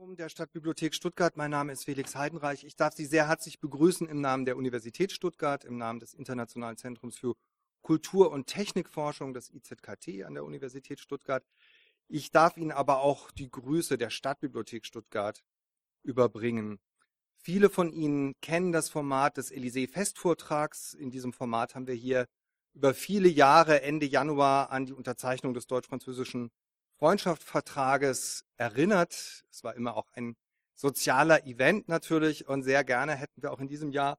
Forum der Stadtbibliothek Stuttgart. Mein Name ist Felix Heidenreich. Ich darf Sie sehr herzlich begrüßen im Namen der Universität Stuttgart, im Namen des Internationalen Zentrums für Kultur- und Technikforschung, des IZKT an der Universität Stuttgart. Ich darf Ihnen aber auch die Grüße der Stadtbibliothek Stuttgart überbringen. Viele von Ihnen kennen das Format des Élysée-Festvortrags. In diesem Format haben wir hier über viele Jahre Ende Januar an die Unterzeichnung des deutsch-französischen Freundschaftsvertrages erinnert. Es war immer auch ein sozialer Event natürlich und sehr gerne hätten wir auch in diesem Jahr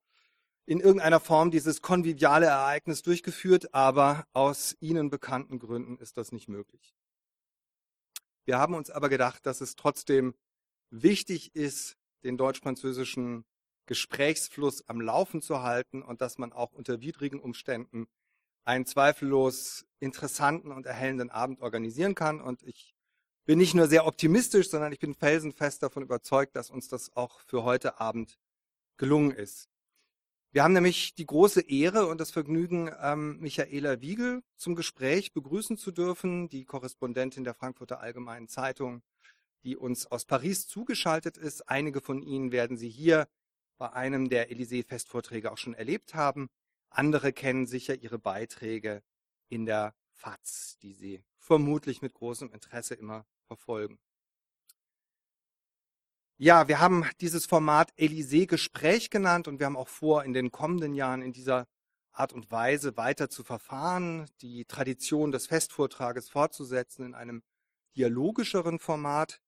in irgendeiner Form dieses konviviale Ereignis durchgeführt, aber aus Ihnen bekannten Gründen ist das nicht möglich. Wir haben uns aber gedacht, dass es trotzdem wichtig ist, den deutsch-französischen Gesprächsfluss am Laufen zu halten und dass man auch unter widrigen Umständen einen zweifellos interessanten und erhellenden Abend organisieren kann. Und ich bin nicht nur sehr optimistisch, sondern ich bin felsenfest davon überzeugt, dass uns das auch für heute Abend gelungen ist. Wir haben nämlich die große Ehre und das Vergnügen, ähm, Michaela Wiegel zum Gespräch begrüßen zu dürfen, die Korrespondentin der Frankfurter Allgemeinen Zeitung, die uns aus Paris zugeschaltet ist. Einige von Ihnen werden Sie hier bei einem der Élysée-Festvorträge auch schon erlebt haben. Andere kennen sicher ihre Beiträge in der FAZ, die sie vermutlich mit großem Interesse immer verfolgen. Ja, wir haben dieses Format Elysée Gespräch genannt und wir haben auch vor, in den kommenden Jahren in dieser Art und Weise weiter zu verfahren, die Tradition des Festvortrages fortzusetzen in einem dialogischeren Format.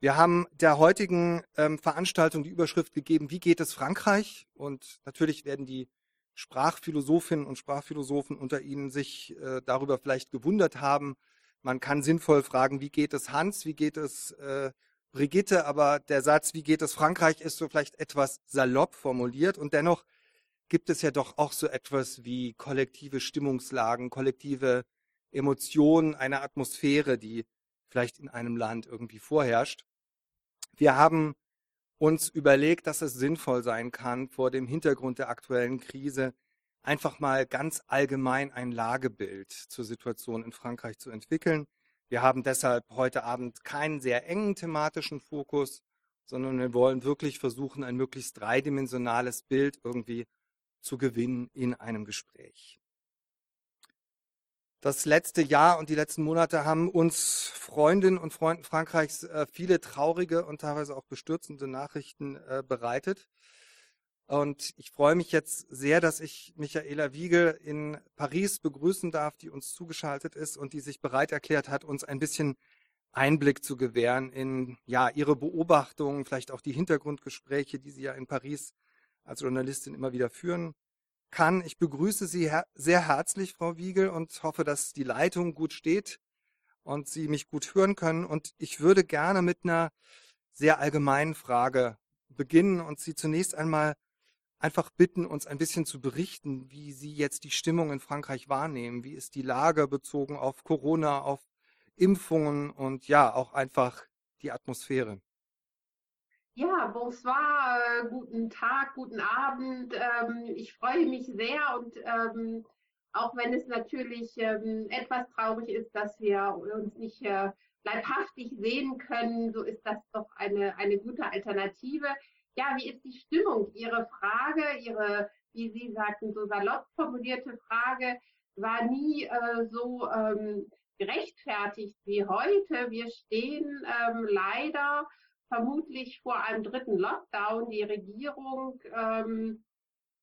Wir haben der heutigen ähm, Veranstaltung die Überschrift gegeben, wie geht es Frankreich? Und natürlich werden die Sprachphilosophinnen und Sprachphilosophen unter Ihnen sich äh, darüber vielleicht gewundert haben. Man kann sinnvoll fragen, wie geht es Hans, wie geht es äh, Brigitte, aber der Satz, wie geht es Frankreich, ist so vielleicht etwas salopp formuliert und dennoch gibt es ja doch auch so etwas wie kollektive Stimmungslagen, kollektive Emotionen, eine Atmosphäre, die vielleicht in einem Land irgendwie vorherrscht. Wir haben uns überlegt, dass es sinnvoll sein kann, vor dem Hintergrund der aktuellen Krise einfach mal ganz allgemein ein Lagebild zur Situation in Frankreich zu entwickeln. Wir haben deshalb heute Abend keinen sehr engen thematischen Fokus, sondern wir wollen wirklich versuchen, ein möglichst dreidimensionales Bild irgendwie zu gewinnen in einem Gespräch. Das letzte Jahr und die letzten Monate haben uns Freundinnen und Freunden Frankreichs äh, viele traurige und teilweise auch bestürzende Nachrichten äh, bereitet. Und ich freue mich jetzt sehr, dass ich Michaela Wiegel in Paris begrüßen darf, die uns zugeschaltet ist und die sich bereit erklärt hat, uns ein bisschen Einblick zu gewähren in ja ihre Beobachtungen, vielleicht auch die Hintergrundgespräche, die sie ja in Paris als Journalistin immer wieder führen kann. Ich begrüße Sie her sehr herzlich, Frau Wiegel, und hoffe, dass die Leitung gut steht und Sie mich gut hören können. Und ich würde gerne mit einer sehr allgemeinen Frage beginnen und Sie zunächst einmal einfach bitten, uns ein bisschen zu berichten, wie Sie jetzt die Stimmung in Frankreich wahrnehmen. Wie ist die Lage bezogen auf Corona, auf Impfungen und ja, auch einfach die Atmosphäre? Ja, bonsoir, äh, guten Tag, guten Abend. Ähm, ich freue mich sehr und ähm, auch wenn es natürlich ähm, etwas traurig ist, dass wir uns nicht äh, leibhaftig sehen können, so ist das doch eine, eine gute Alternative. Ja, wie ist die Stimmung? Ihre Frage, Ihre, wie Sie sagten, so salopp formulierte Frage war nie äh, so gerechtfertigt wie heute. Wir stehen leider vermutlich vor einem dritten Lockdown. Die Regierung ähm,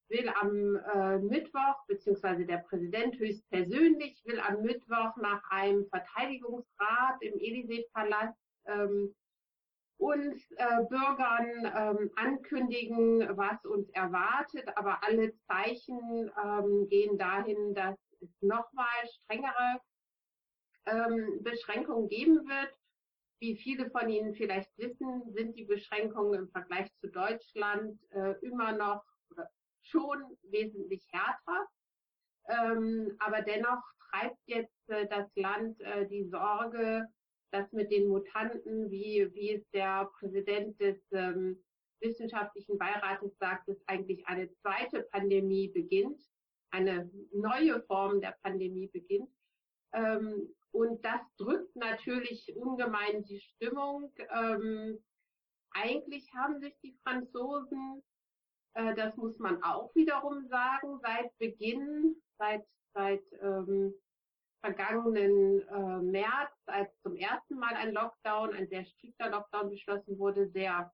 will am äh, Mittwoch, beziehungsweise der Präsident höchstpersönlich will am Mittwoch nach einem Verteidigungsrat im Élysée-Palast ähm, uns äh, Bürgern ähm, ankündigen, was uns erwartet. Aber alle Zeichen ähm, gehen dahin, dass es nochmal strengere ähm, Beschränkungen geben wird. Wie viele von Ihnen vielleicht wissen, sind die Beschränkungen im Vergleich zu Deutschland äh, immer noch oder schon wesentlich härter. Ähm, aber dennoch treibt jetzt äh, das Land äh, die Sorge, dass mit den Mutanten, wie, wie es der Präsident des ähm, wissenschaftlichen Beirates sagt, dass eigentlich eine zweite Pandemie beginnt, eine neue Form der Pandemie beginnt. Ähm, und das drückt natürlich ungemein die Stimmung. Ähm, eigentlich haben sich die Franzosen, äh, das muss man auch wiederum sagen, seit Beginn, seit, seit ähm, vergangenen äh, März, als zum ersten Mal ein Lockdown, ein sehr strikter Lockdown beschlossen wurde, sehr,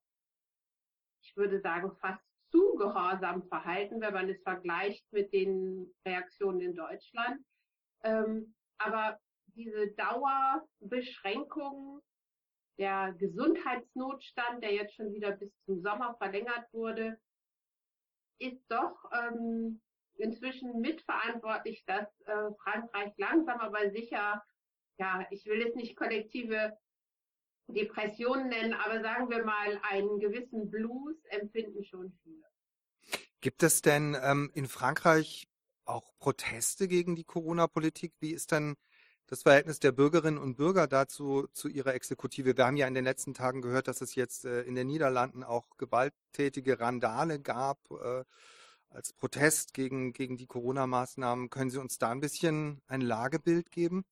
ich würde sagen, fast zu gehorsam verhalten, wenn man es vergleicht mit den Reaktionen in Deutschland. Ähm, aber diese Dauerbeschränkungen, der Gesundheitsnotstand, der jetzt schon wieder bis zum Sommer verlängert wurde, ist doch ähm, inzwischen mitverantwortlich, dass äh, Frankreich langsam aber sicher, ja, ich will es nicht kollektive Depressionen nennen, aber sagen wir mal, einen gewissen Blues empfinden schon viele. Gibt es denn ähm, in Frankreich auch Proteste gegen die Corona-Politik? Wie ist denn das Verhältnis der Bürgerinnen und Bürger dazu zu ihrer Exekutive? Wir haben ja in den letzten Tagen gehört, dass es jetzt äh, in den Niederlanden auch gewalttätige Randale gab. Äh, als Protest gegen, gegen die Corona-Maßnahmen. Können Sie uns da ein bisschen ein Lagebild geben?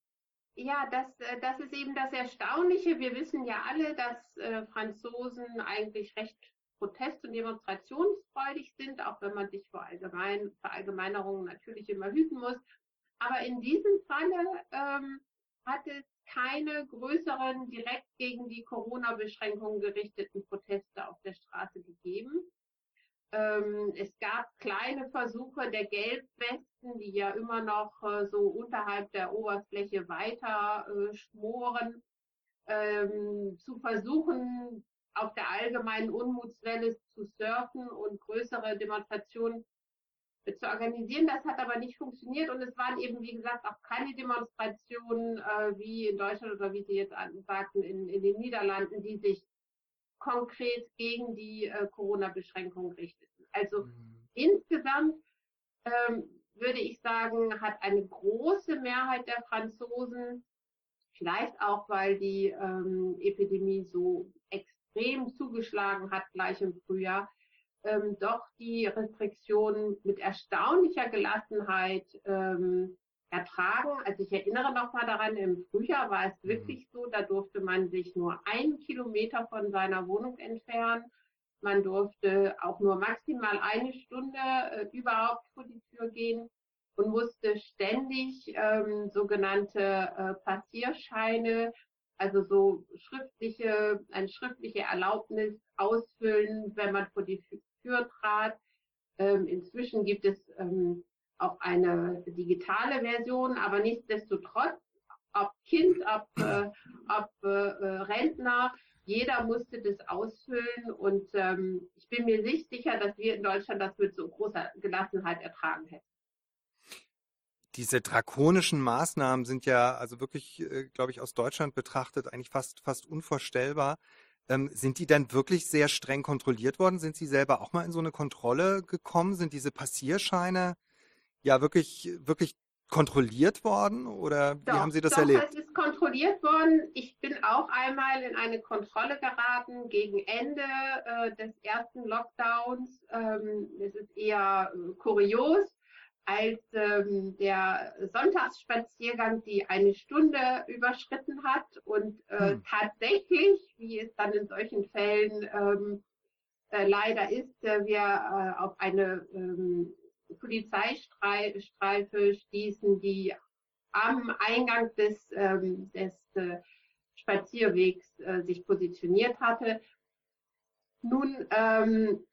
Ja, das, äh, das ist eben das Erstaunliche. Wir wissen ja alle, dass Franzosen eigentlich recht protest- und demonstrationsfreudig sind, auch wenn man sich vor Allgemein, Verallgemeinerungen natürlich immer hüten muss. Aber in diesem Falle ähm, hat es keine größeren direkt gegen die Corona-Beschränkungen gerichteten Proteste auf der Straße gegeben. Ähm, es gab kleine Versuche der Gelbwesten, die ja immer noch äh, so unterhalb der Oberfläche weiter äh, schmoren, ähm, zu versuchen, auf der allgemeinen Unmutswelle zu surfen und größere Demonstrationen zu organisieren. Das hat aber nicht funktioniert und es waren eben, wie gesagt, auch keine Demonstrationen äh, wie in Deutschland oder wie Sie jetzt sagten, in, in den Niederlanden, die sich konkret gegen die äh, Corona-Beschränkungen richteten. Also mhm. insgesamt ähm, würde ich sagen, hat eine große Mehrheit der Franzosen, vielleicht auch weil die ähm, Epidemie so extrem zugeschlagen hat, gleich im Frühjahr, ähm, doch die Restriktionen mit erstaunlicher Gelassenheit ähm, ertragen. Also ich erinnere noch mal daran, im Frühjahr war es mhm. wirklich so, da durfte man sich nur einen Kilometer von seiner Wohnung entfernen. Man durfte auch nur maximal eine Stunde äh, überhaupt vor die Tür gehen und musste ständig ähm, sogenannte äh, Passierscheine, also so schriftliche, eine schriftliche Erlaubnis ausfüllen, wenn man vor die Tür trat. Ähm, inzwischen gibt es ähm, auch eine digitale Version, aber nichtsdestotrotz, ob Kind, ob, äh, ob äh, äh, Rentner, jeder musste das ausfüllen und ähm, ich bin mir nicht sicher, dass wir in Deutschland das mit so großer Gelassenheit ertragen hätten. Diese drakonischen Maßnahmen sind ja also wirklich, äh, glaube ich, aus Deutschland betrachtet eigentlich fast, fast unvorstellbar. Ähm, sind die dann wirklich sehr streng kontrolliert worden? Sind Sie selber auch mal in so eine Kontrolle gekommen? Sind diese Passierscheine ja wirklich, wirklich kontrolliert worden oder wie haben Sie das doch, erlebt? Es ist kontrolliert worden. Ich bin auch einmal in eine Kontrolle geraten gegen Ende äh, des ersten Lockdowns. Ähm, es ist eher äh, kurios, als ähm, der Sonntagsspaziergang die eine Stunde überschritten hat und äh, hm. tatsächlich, wie es dann in solchen Fällen ähm, äh, leider ist, äh, wir äh, auf eine ähm, Polizeistreife stießen, die am Eingang des, ähm, des äh, Spazierwegs äh, sich positioniert hatte. Nun ähm,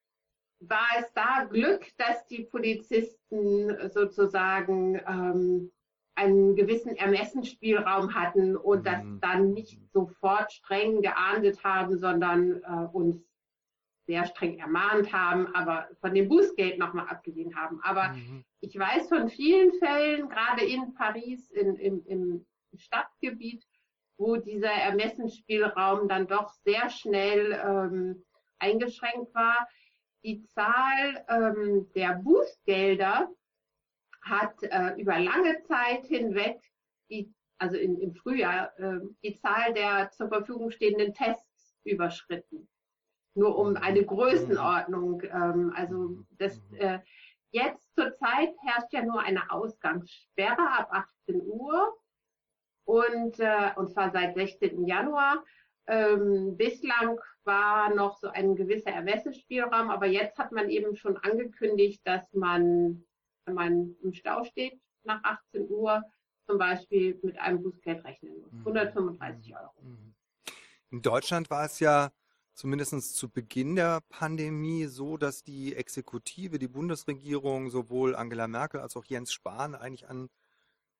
war es da Glück, dass die Polizisten sozusagen ähm, einen gewissen Ermessensspielraum hatten und mhm. das dann nicht sofort streng geahndet haben, sondern äh, uns sehr streng ermahnt haben, aber von dem Bußgeld nochmal abgesehen haben. Aber mhm. ich weiß von vielen Fällen, gerade in Paris, in, im, im Stadtgebiet, wo dieser Ermessensspielraum dann doch sehr schnell ähm, eingeschränkt war. Die Zahl ähm, der Bußgelder hat äh, über lange Zeit hinweg, die, also in, im Frühjahr, äh, die Zahl der zur Verfügung stehenden Tests überschritten. Nur um eine Größenordnung. Ähm, also das, äh, jetzt zurzeit herrscht ja nur eine Ausgangssperre ab 18 Uhr und, äh, und zwar seit 16. Januar. Ähm, bislang war noch so ein gewisser Ermessensspielraum, aber jetzt hat man eben schon angekündigt, dass man, wenn man im Stau steht nach 18 Uhr, zum Beispiel mit einem Bußgeld rechnen muss. 135 mhm. Euro. Mhm. In Deutschland war es ja zumindest zu Beginn der Pandemie so, dass die Exekutive, die Bundesregierung, sowohl Angela Merkel als auch Jens Spahn eigentlich an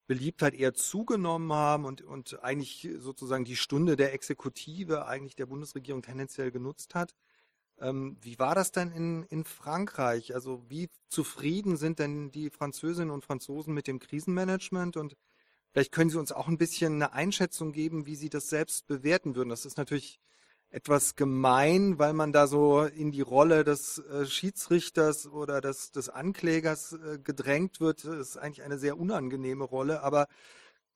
Beliebtheit eher zugenommen haben und, und eigentlich sozusagen die Stunde der Exekutive eigentlich der Bundesregierung tendenziell genutzt hat. Ähm, wie war das denn in, in Frankreich? Also wie zufrieden sind denn die Französinnen und Franzosen mit dem Krisenmanagement? Und vielleicht können Sie uns auch ein bisschen eine Einschätzung geben, wie Sie das selbst bewerten würden. Das ist natürlich etwas gemein, weil man da so in die Rolle des äh, Schiedsrichters oder des, des Anklägers äh, gedrängt wird. Das ist eigentlich eine sehr unangenehme Rolle. Aber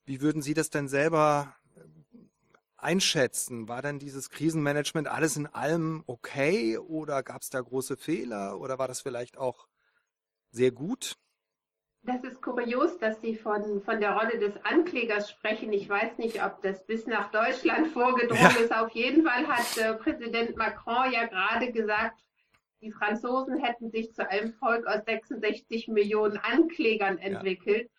wie würden Sie das denn selber äh, einschätzen? War denn dieses Krisenmanagement alles in allem okay oder gab es da große Fehler oder war das vielleicht auch sehr gut? Das ist kurios, dass Sie von, von der Rolle des Anklägers sprechen. Ich weiß nicht, ob das bis nach Deutschland vorgedrungen ja. ist. Auf jeden Fall hat äh, Präsident Macron ja gerade gesagt, die Franzosen hätten sich zu einem Volk aus 66 Millionen Anklägern entwickelt.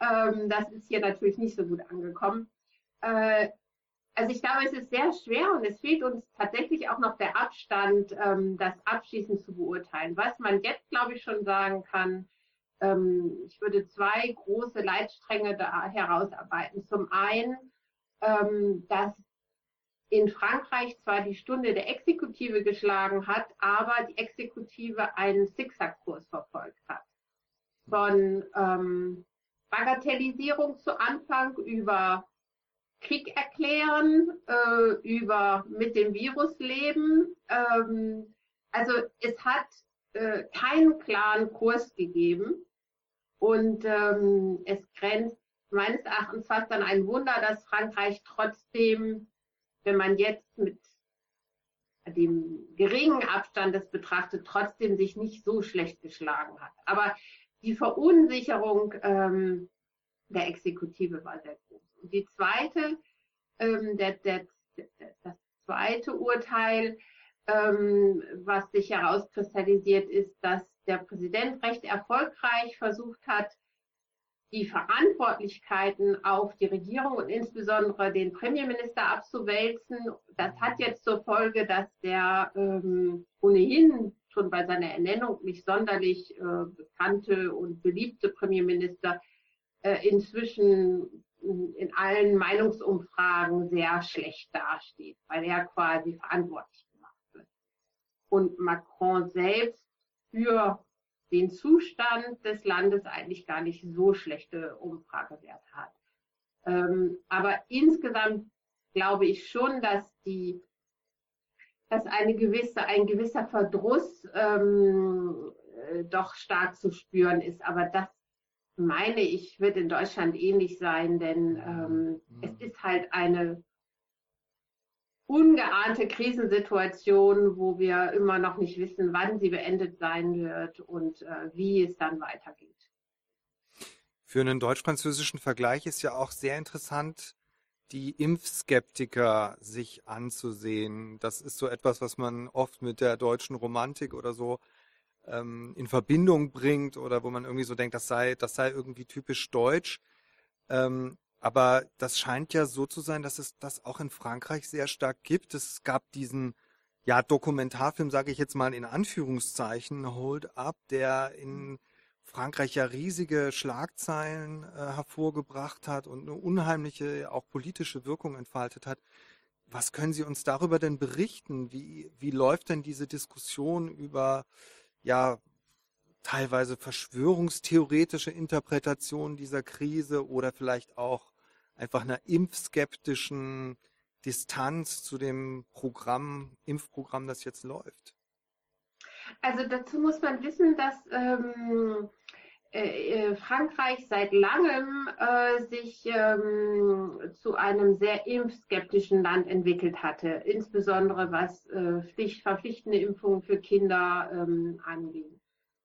Ja. Ähm, das ist hier natürlich nicht so gut angekommen. Äh, also ich glaube, es ist sehr schwer und es fehlt uns tatsächlich auch noch der Abstand, ähm, das abschließend zu beurteilen. Was man jetzt, glaube ich, schon sagen kann, ähm, ich würde zwei große Leitstränge da herausarbeiten. Zum einen, ähm, dass in Frankreich zwar die Stunde der Exekutive geschlagen hat, aber die Exekutive einen Zickzackkurs verfolgt hat. Von ähm, Bagatellisierung zu Anfang über Krieg erklären, äh, über mit dem Virus leben. Ähm, also es hat äh, keinen klaren Kurs gegeben. Und ähm, es grenzt meines Erachtens fast an ein Wunder, dass Frankreich trotzdem, wenn man jetzt mit dem geringen Abstand das betrachtet, trotzdem sich nicht so schlecht geschlagen hat. Aber die Verunsicherung ähm, der Exekutive war sehr groß. Und die zweite, ähm, der, der, das zweite Urteil, ähm, was sich herauskristallisiert, ist, dass der Präsident recht erfolgreich versucht hat, die Verantwortlichkeiten auf die Regierung und insbesondere den Premierminister abzuwälzen. Das hat jetzt zur Folge, dass der ähm, ohnehin schon bei seiner Ernennung nicht sonderlich äh, bekannte und beliebte Premierminister äh, inzwischen in allen Meinungsumfragen sehr schlecht dasteht, weil er quasi verantwortlich gemacht wird. Und Macron selbst für den Zustand des Landes eigentlich gar nicht so schlechte Umfragewerte hat. Ähm, aber insgesamt glaube ich schon, dass die, dass eine gewisse, ein gewisser Verdruss ähm, äh, doch stark zu spüren ist. Aber das meine ich, wird in Deutschland ähnlich sein, denn ähm, mhm. es ist halt eine ungeahnte Krisensituation, wo wir immer noch nicht wissen, wann sie beendet sein wird und äh, wie es dann weitergeht. Für einen deutsch-französischen Vergleich ist ja auch sehr interessant, die Impfskeptiker sich anzusehen. Das ist so etwas, was man oft mit der deutschen Romantik oder so ähm, in Verbindung bringt oder wo man irgendwie so denkt, das sei, das sei irgendwie typisch deutsch. Ähm, aber das scheint ja so zu sein, dass es das auch in Frankreich sehr stark gibt. Es gab diesen ja, Dokumentarfilm, sage ich jetzt mal in Anführungszeichen, Hold Up, der in Frankreich ja riesige Schlagzeilen äh, hervorgebracht hat und eine unheimliche auch politische Wirkung entfaltet hat. Was können Sie uns darüber denn berichten? Wie, wie läuft denn diese Diskussion über ja teilweise verschwörungstheoretische Interpretation dieser Krise oder vielleicht auch einfach einer impfskeptischen Distanz zu dem Programm, Impfprogramm, das jetzt läuft? Also dazu muss man wissen, dass ähm, äh, äh Frankreich seit langem äh, sich ähm, zu einem sehr impfskeptischen Land entwickelt hatte, insbesondere was äh, Pflicht, verpflichtende Impfungen für Kinder ähm, anging.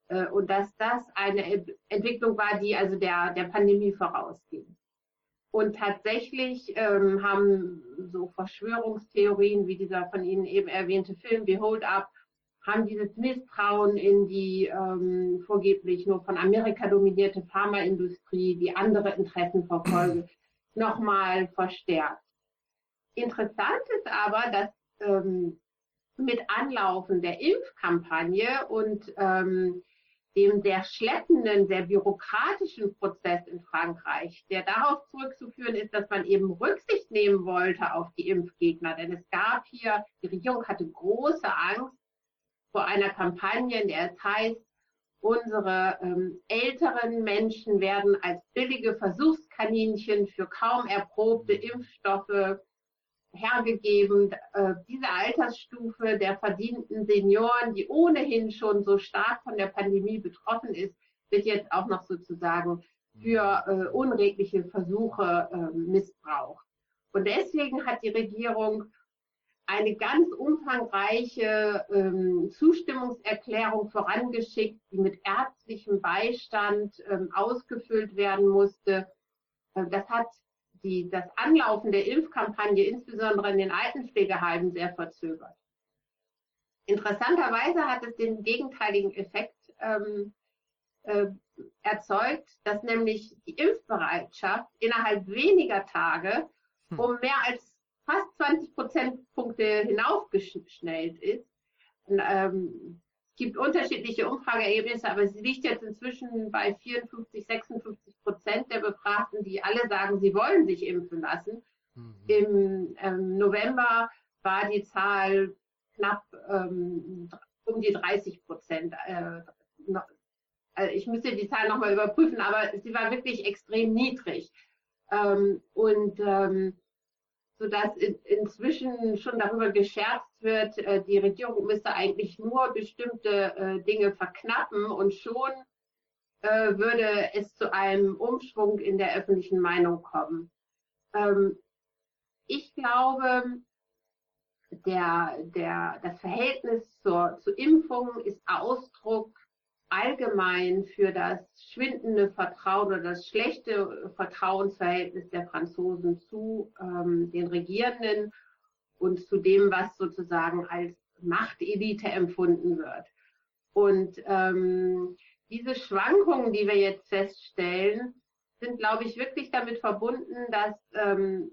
Äh, und dass das eine Entwicklung war, die also der, der Pandemie vorausging. und tatsächlich ähm, haben so Verschwörungstheorien wie dieser von Ihnen eben erwähnte Film Behold Up, haben dieses Misstrauen in die ähm, vorgeblich nur von Amerika dominierte Pharmaindustrie, die andere Interessen verfolge, nochmal verstärkt. Interessant ist aber, dass ähm, mit Anlaufen der Impfkampagne und ähm, dem sehr schleppenden, sehr bürokratischen Prozess in Frankreich, der darauf zurückzuführen ist, dass man eben Rücksicht nehmen wollte auf die Impfgegner. Denn es gab hier, die Regierung hatte große Angst vor einer Kampagne, in der es heißt, unsere ähm, älteren Menschen werden als billige Versuchskaninchen für kaum erprobte Impfstoffe hergegeben. Äh, diese Altersstufe der verdienten Senioren, die ohnehin schon so stark von der Pandemie betroffen ist, wird jetzt auch noch sozusagen für äh, unredliche Versuche äh, missbraucht. Und deswegen hat die Regierung eine ganz umfangreiche ähm, Zustimmungserklärung vorangeschickt, die mit ärztlichem Beistand ähm, ausgefüllt werden musste. Äh, das hat die, das Anlaufen der Impfkampagne, insbesondere in den Altenpflegeheimen, sehr verzögert. Interessanterweise hat es den gegenteiligen Effekt ähm, äh, erzeugt, dass nämlich die Impfbereitschaft innerhalb weniger Tage hm. um mehr als fast 20 Prozentpunkte hinaufgeschnellt ist. Und, ähm, gibt unterschiedliche Umfrageergebnisse, aber sie liegt jetzt inzwischen bei 54, 56 Prozent der Befragten, die alle sagen, sie wollen sich impfen lassen. Mhm. Im ähm, November war die Zahl knapp ähm, um die 30 Prozent. Äh, also ich müsste die Zahl nochmal überprüfen, aber sie war wirklich extrem niedrig. Ähm, und ähm, sodass in, inzwischen schon darüber gescherzt wird, äh, die Regierung müsste eigentlich nur bestimmte äh, Dinge verknappen und schon äh, würde es zu einem Umschwung in der öffentlichen Meinung kommen. Ähm, ich glaube, der, der, das Verhältnis zur, zu Impfungen ist Ausdruck allgemein für das schwindende Vertrauen oder das schlechte Vertrauensverhältnis der Franzosen zu ähm, den Regierenden und zu dem, was sozusagen als Machtelite empfunden wird. Und ähm, diese Schwankungen, die wir jetzt feststellen, sind, glaube ich, wirklich damit verbunden, dass ähm,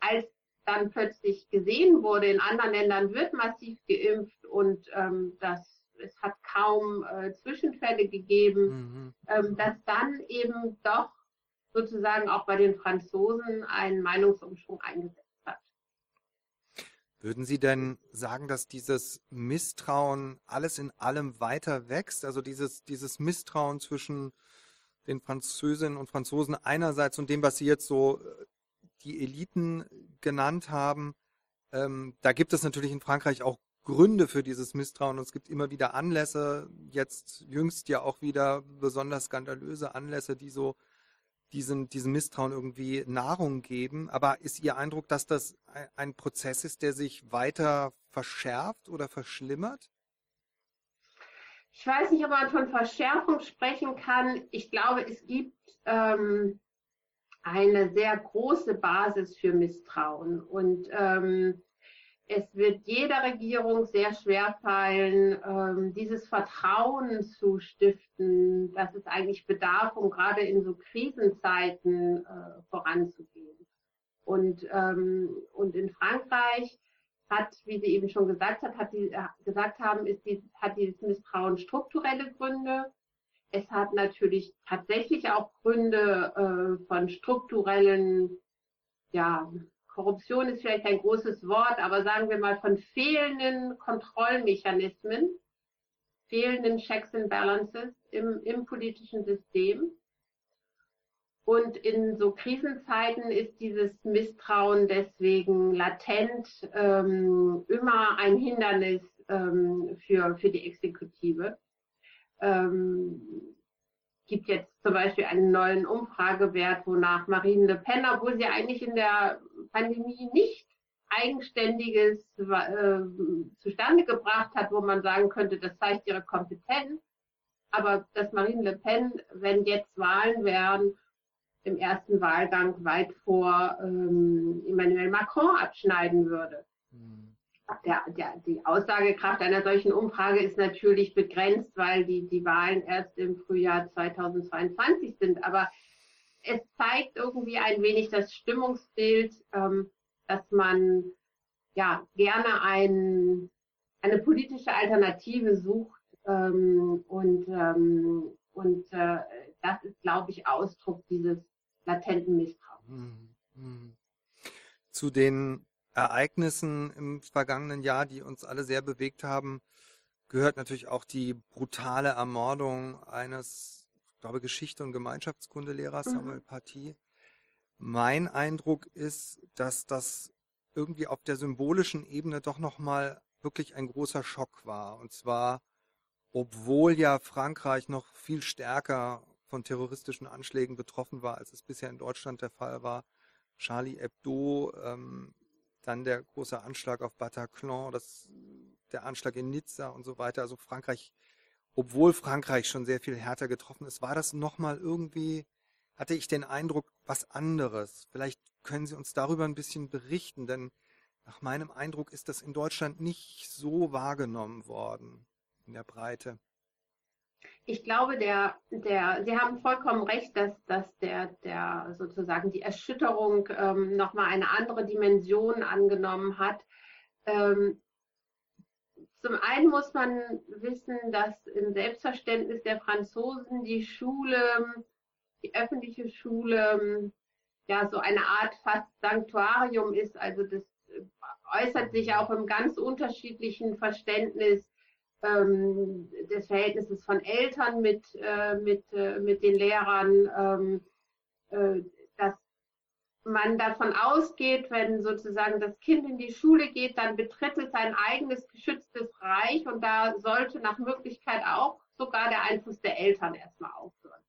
als dann plötzlich gesehen wurde, in anderen Ländern wird massiv geimpft und ähm, das es hat kaum äh, Zwischenfälle gegeben, mhm. ähm, dass dann eben doch sozusagen auch bei den Franzosen ein Meinungsumschwung eingesetzt hat. Würden Sie denn sagen, dass dieses Misstrauen alles in allem weiter wächst? Also dieses, dieses Misstrauen zwischen den Französinnen und Franzosen einerseits und dem, was Sie jetzt so äh, die Eliten genannt haben. Ähm, da gibt es natürlich in Frankreich auch Gründe für dieses Misstrauen. Und es gibt immer wieder Anlässe, jetzt jüngst ja auch wieder besonders skandalöse Anlässe, die so diesen, diesem Misstrauen irgendwie Nahrung geben. Aber ist Ihr Eindruck, dass das ein Prozess ist, der sich weiter verschärft oder verschlimmert? Ich weiß nicht, ob man von Verschärfung sprechen kann. Ich glaube, es gibt ähm, eine sehr große Basis für Misstrauen. Und ähm, es wird jeder Regierung sehr schwer fallen, ähm, dieses Vertrauen zu stiften, dass es eigentlich bedarf, um gerade in so Krisenzeiten äh, voranzugehen. Und, ähm, und in Frankreich hat, wie Sie eben schon gesagt hat, hat die, äh, gesagt haben, ist die, hat dieses Misstrauen strukturelle Gründe. Es hat natürlich tatsächlich auch Gründe äh, von strukturellen ja, Korruption ist vielleicht ein großes Wort, aber sagen wir mal von fehlenden Kontrollmechanismen, fehlenden Checks and Balances im, im politischen System. Und in so Krisenzeiten ist dieses Misstrauen deswegen latent ähm, immer ein Hindernis ähm, für, für die Exekutive. Ähm, gibt jetzt zum Beispiel einen neuen Umfragewert, wonach Marine Le Pen, obwohl sie eigentlich in der Pandemie nicht Eigenständiges äh, zustande gebracht hat, wo man sagen könnte, das zeigt ihre Kompetenz. Aber dass Marine Le Pen, wenn jetzt Wahlen wären, im ersten Wahlgang weit vor ähm, Emmanuel Macron abschneiden würde. Der, der, die Aussagekraft einer solchen Umfrage ist natürlich begrenzt, weil die, die Wahlen erst im Frühjahr 2022 sind. Aber es zeigt irgendwie ein wenig das Stimmungsbild, ähm, dass man ja gerne ein, eine politische Alternative sucht ähm, und, ähm, und äh, das ist, glaube ich, Ausdruck dieses latenten Misstrauens. Mhm. Mhm. Zu den Ereignissen im vergangenen Jahr, die uns alle sehr bewegt haben, gehört natürlich auch die brutale Ermordung eines, ich glaube, Geschichte- und Gemeinschaftskundelehrer mhm. Samuel Paty. Mein Eindruck ist, dass das irgendwie auf der symbolischen Ebene doch nochmal wirklich ein großer Schock war. Und zwar, obwohl ja Frankreich noch viel stärker von terroristischen Anschlägen betroffen war, als es bisher in Deutschland der Fall war. Charlie Hebdo, ähm, dann der große Anschlag auf Bataclan, das, der Anschlag in Nizza und so weiter. Also Frankreich, obwohl Frankreich schon sehr viel härter getroffen ist, war das nochmal irgendwie, hatte ich den Eindruck, was anderes. Vielleicht können Sie uns darüber ein bisschen berichten, denn nach meinem Eindruck ist das in Deutschland nicht so wahrgenommen worden in der Breite ich glaube, der, der, Sie haben vollkommen recht, dass, dass der, der sozusagen die Erschütterung ähm, nochmal eine andere Dimension angenommen hat. Ähm, zum einen muss man wissen, dass im Selbstverständnis der Franzosen die Schule, die öffentliche Schule, ja, so eine Art fast Sanktuarium ist. Also das äußert sich auch im ganz unterschiedlichen Verständnis ähm, des Verhältnisses von Eltern mit, äh, mit, äh, mit den Lehrern, ähm, äh, dass man davon ausgeht, wenn sozusagen das Kind in die Schule geht, dann betritt es ein eigenes geschütztes Reich und da sollte nach Möglichkeit auch sogar der Einfluss der Eltern erstmal aufhören.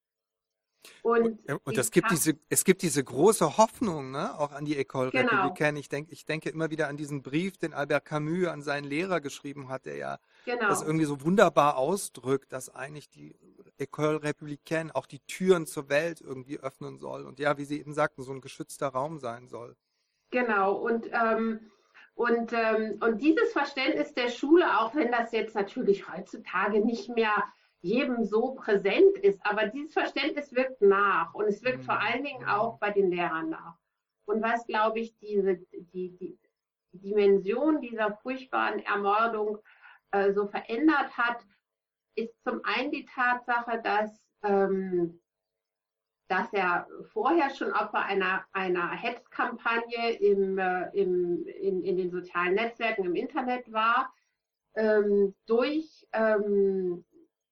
Und, und es gibt diese, es gibt diese große Hoffnung, ne, auch an die École genau. Républicaine. Ich denke, ich denke immer wieder an diesen Brief, den Albert Camus an seinen Lehrer geschrieben hat, der ja genau. das irgendwie so wunderbar ausdrückt, dass eigentlich die École Républicaine auch die Türen zur Welt irgendwie öffnen soll und ja, wie Sie eben sagten, so ein geschützter Raum sein soll. Genau. Und ähm, und, ähm, und dieses Verständnis der Schule, auch wenn das jetzt natürlich heutzutage nicht mehr jedem so präsent ist. Aber dieses Verständnis wirkt nach und es wirkt mhm. vor allen Dingen auch bei den Lehrern nach. Und was, glaube ich, diese, die, die Dimension dieser furchtbaren Ermordung äh, so verändert hat, ist zum einen die Tatsache, dass, ähm, dass er vorher schon Opfer einer, einer Hetzkampagne im, äh, im, in, in den sozialen Netzwerken im Internet war, ähm, durch ähm,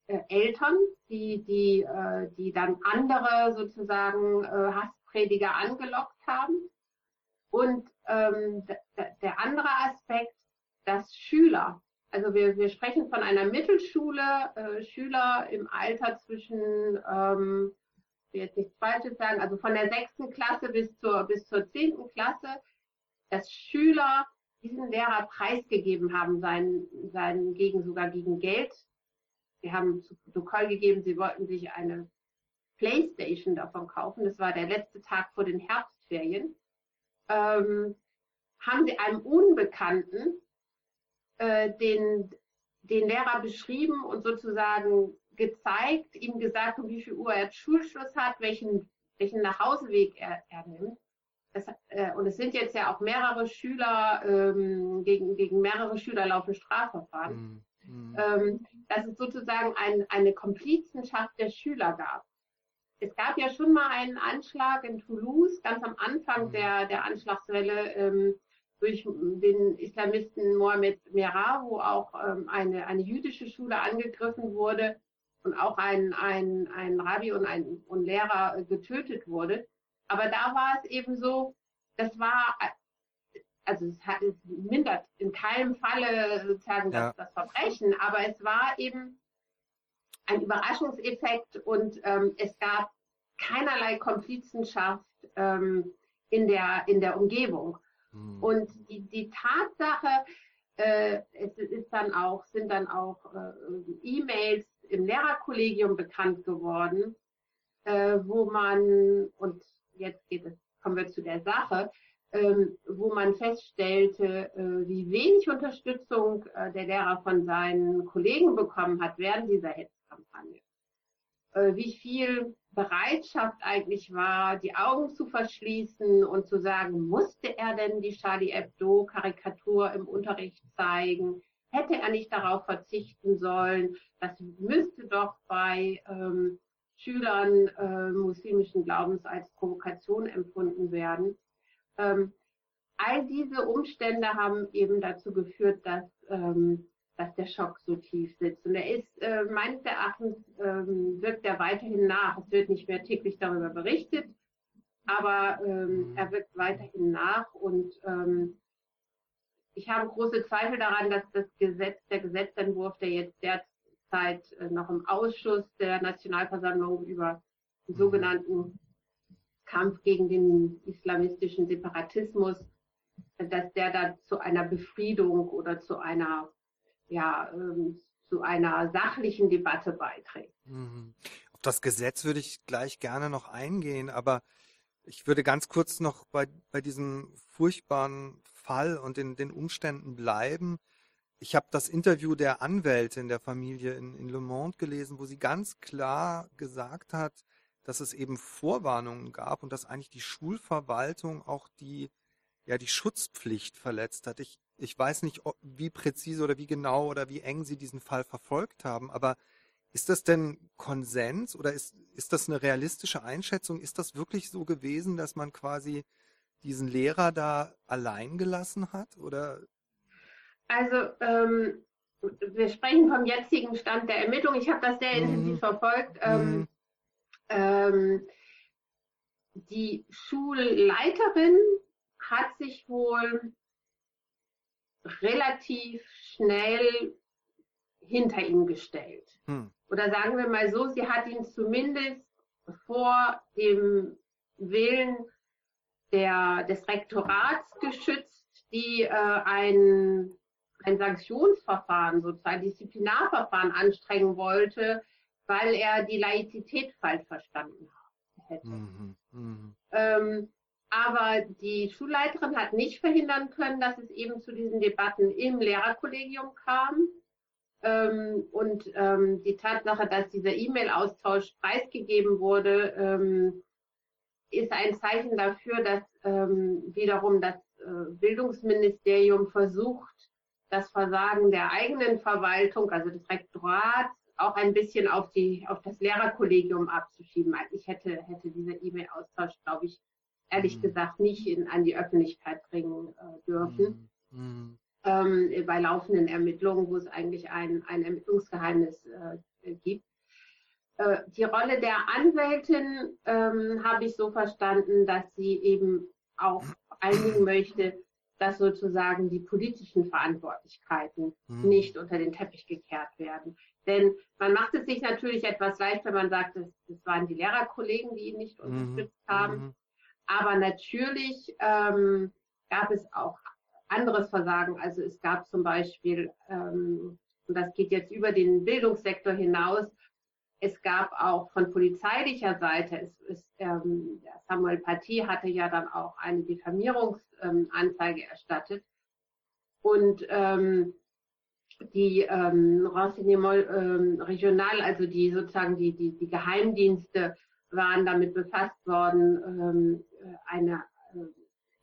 äh, Eltern, die, die, äh, die dann andere sozusagen äh, Hassprediger angelockt haben. Und ähm, der andere Aspekt, dass Schüler, also wir, wir sprechen von einer Mittelschule, äh, Schüler im Alter zwischen, ähm, ich will jetzt nichts Falsches sagen, also von der sechsten Klasse bis zur, bis zur zehnten Klasse, dass Schüler diesen Lehrer preisgegeben haben, seinen, seinen gegen, sogar gegen Geld Sie haben zu Protokoll gegeben, Sie wollten sich eine Playstation davon kaufen. Das war der letzte Tag vor den Herbstferien. Ähm, haben Sie einem Unbekannten äh, den, den Lehrer beschrieben und sozusagen gezeigt, ihm gesagt, um wie viel Uhr er Schulschluss hat, welchen, welchen Nachhauseweg er, er nimmt. Das, äh, und es sind jetzt ja auch mehrere Schüler, ähm, gegen, gegen mehrere Schüler laufen Strafverfahren. Mhm. Mhm. Ähm, dass es sozusagen ein, eine Komplizenschaft der Schüler gab. Es gab ja schon mal einen Anschlag in Toulouse, ganz am Anfang mhm. der, der Anschlagswelle ähm, durch den Islamisten Mohamed Merah, wo auch ähm, eine, eine jüdische Schule angegriffen wurde und auch ein, ein, ein Rabbi und ein und Lehrer äh, getötet wurde. Aber da war es eben so, das war also es, hat, es mindert in keinem Falle sozusagen ja. das, das, Verbrechen, aber es war eben ein Überraschungseffekt und ähm, es gab keinerlei Komplizenschaft ähm, in, der, in der Umgebung. Mhm. Und die, die Tatsache, äh, es ist dann auch, sind dann auch äh, E-Mails im Lehrerkollegium bekannt geworden, äh, wo man, und jetzt geht es, kommen wir zu der Sache, ähm, wo man feststellte, äh, wie wenig Unterstützung äh, der Lehrer von seinen Kollegen bekommen hat während dieser Hetzkampagne. Äh, wie viel Bereitschaft eigentlich war, die Augen zu verschließen und zu sagen, musste er denn die Charlie Hebdo-Karikatur im Unterricht zeigen? Hätte er nicht darauf verzichten sollen? Das müsste doch bei ähm, Schülern äh, muslimischen Glaubens als Provokation empfunden werden. Ähm, all diese Umstände haben eben dazu geführt, dass, ähm, dass der Schock so tief sitzt. Und er ist äh, meines Erachtens ähm, wirkt er weiterhin nach. Es wird nicht mehr täglich darüber berichtet, aber ähm, mhm. er wirkt weiterhin nach und ähm, ich habe große Zweifel daran, dass das Gesetz, der Gesetzentwurf, der jetzt derzeit äh, noch im Ausschuss der Nationalversammlung über den mhm. sogenannten Kampf gegen den islamistischen Separatismus, dass der da zu einer Befriedung oder zu einer, ja, ähm, zu einer sachlichen Debatte beiträgt. Mhm. Auf das Gesetz würde ich gleich gerne noch eingehen, aber ich würde ganz kurz noch bei, bei diesem furchtbaren Fall und den, den Umständen bleiben. Ich habe das Interview der Anwältin der Familie in, in Le Monde gelesen, wo sie ganz klar gesagt hat, dass es eben Vorwarnungen gab und dass eigentlich die Schulverwaltung auch die, ja, die Schutzpflicht verletzt hat. Ich, ich weiß nicht, wie präzise oder wie genau oder wie eng Sie diesen Fall verfolgt haben, aber ist das denn Konsens oder ist, ist das eine realistische Einschätzung? Ist das wirklich so gewesen, dass man quasi diesen Lehrer da allein gelassen hat? Oder? Also ähm, wir sprechen vom jetzigen Stand der Ermittlung. Ich habe das sehr intensiv mhm. verfolgt. Ähm, mhm ähm, die Schulleiterin hat sich wohl relativ schnell hinter ihn gestellt. Hm. Oder sagen wir mal so, sie hat ihn zumindest vor dem Willen der, des Rektorats geschützt, die äh, ein, ein Sanktionsverfahren, sozusagen Disziplinarverfahren anstrengen wollte, weil er die Laizität falsch verstanden hätte. Mhm, mh. ähm, aber die Schulleiterin hat nicht verhindern können, dass es eben zu diesen Debatten im Lehrerkollegium kam. Ähm, und ähm, die Tatsache, dass dieser E-Mail-Austausch preisgegeben wurde, ähm, ist ein Zeichen dafür, dass ähm, wiederum das äh, Bildungsministerium versucht, das Versagen der eigenen Verwaltung, also des Rektorats, auch ein bisschen auf die, auf das Lehrerkollegium abzuschieben. Also ich hätte, hätte dieser E-Mail-Austausch, glaube ich, ehrlich mhm. gesagt nicht in, an die Öffentlichkeit bringen äh, dürfen. Mhm. mhm. Ähm, bei laufenden Ermittlungen, wo es eigentlich ein, ein Ermittlungsgeheimnis äh, gibt. Äh, die Rolle der Anwältin ähm, habe ich so verstanden, dass sie eben auch einigen möchte, dass sozusagen die politischen Verantwortlichkeiten mhm. nicht unter den Teppich gekehrt werden. Denn man macht es sich natürlich etwas leicht, wenn man sagt, das, das waren die Lehrerkollegen, die ihn nicht mhm. unterstützt mhm. haben. Aber natürlich ähm, gab es auch anderes Versagen. Also es gab zum Beispiel, ähm, und das geht jetzt über den Bildungssektor hinaus, es gab auch von polizeilicher Seite, es, es, ähm, Samuel Paty hatte ja dann auch eine Diffamierungsanzeige ähm, erstattet. Und ähm, die ähm, Renseignement ähm, regional, also die sozusagen die, die, die Geheimdienste waren damit befasst worden, ähm, eine, äh,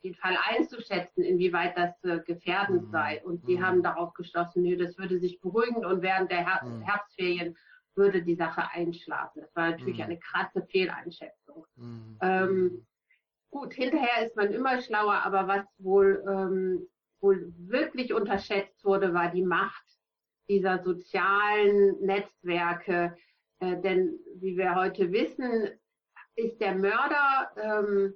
den Fall einzuschätzen, inwieweit das äh, gefährdend mhm. sei. Und die mhm. haben darauf geschlossen, nö, das würde sich beruhigen und während der Her mhm. Herbstferien würde die Sache einschlafen. Das war natürlich mhm. eine krasse Fehleinschätzung. Mhm. Ähm, gut, hinterher ist man immer schlauer, aber was wohl ähm, wohl wirklich unterschätzt wurde, war die Macht dieser sozialen Netzwerke. Äh, denn wie wir heute wissen, ist der Mörder, ähm,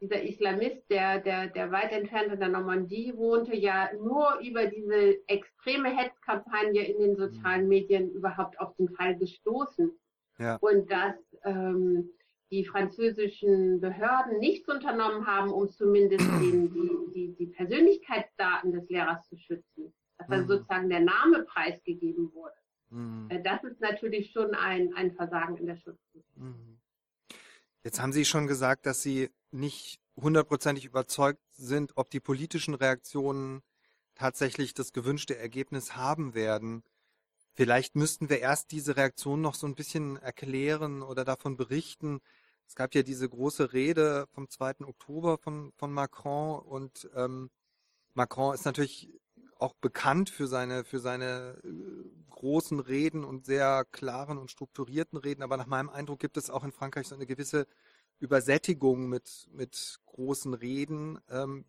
dieser Islamist, der, der, der weit entfernt in der Normandie wohnte, ja nur über diese extreme Hetzkampagne in den sozialen mhm. Medien überhaupt auf den Fall gestoßen. Ja. Und dass ähm, die französischen Behörden nichts unternommen haben, um zumindest den, die, die, die Persönlichkeitsdaten des Lehrers zu schützen. Dass dann mhm. sozusagen der Name preisgegeben wurde. Mhm. Äh, das ist natürlich schon ein, ein Versagen in der Schutzpflicht. Mhm. Jetzt haben Sie schon gesagt, dass Sie nicht hundertprozentig überzeugt sind, ob die politischen Reaktionen tatsächlich das gewünschte Ergebnis haben werden. Vielleicht müssten wir erst diese Reaktion noch so ein bisschen erklären oder davon berichten. Es gab ja diese große Rede vom 2. Oktober von, von Macron und ähm, Macron ist natürlich auch bekannt für seine, für seine äh, großen Reden und sehr klaren und strukturierten Reden, aber nach meinem Eindruck gibt es auch in Frankreich so eine gewisse Übersättigung mit, mit großen Reden. Ähm,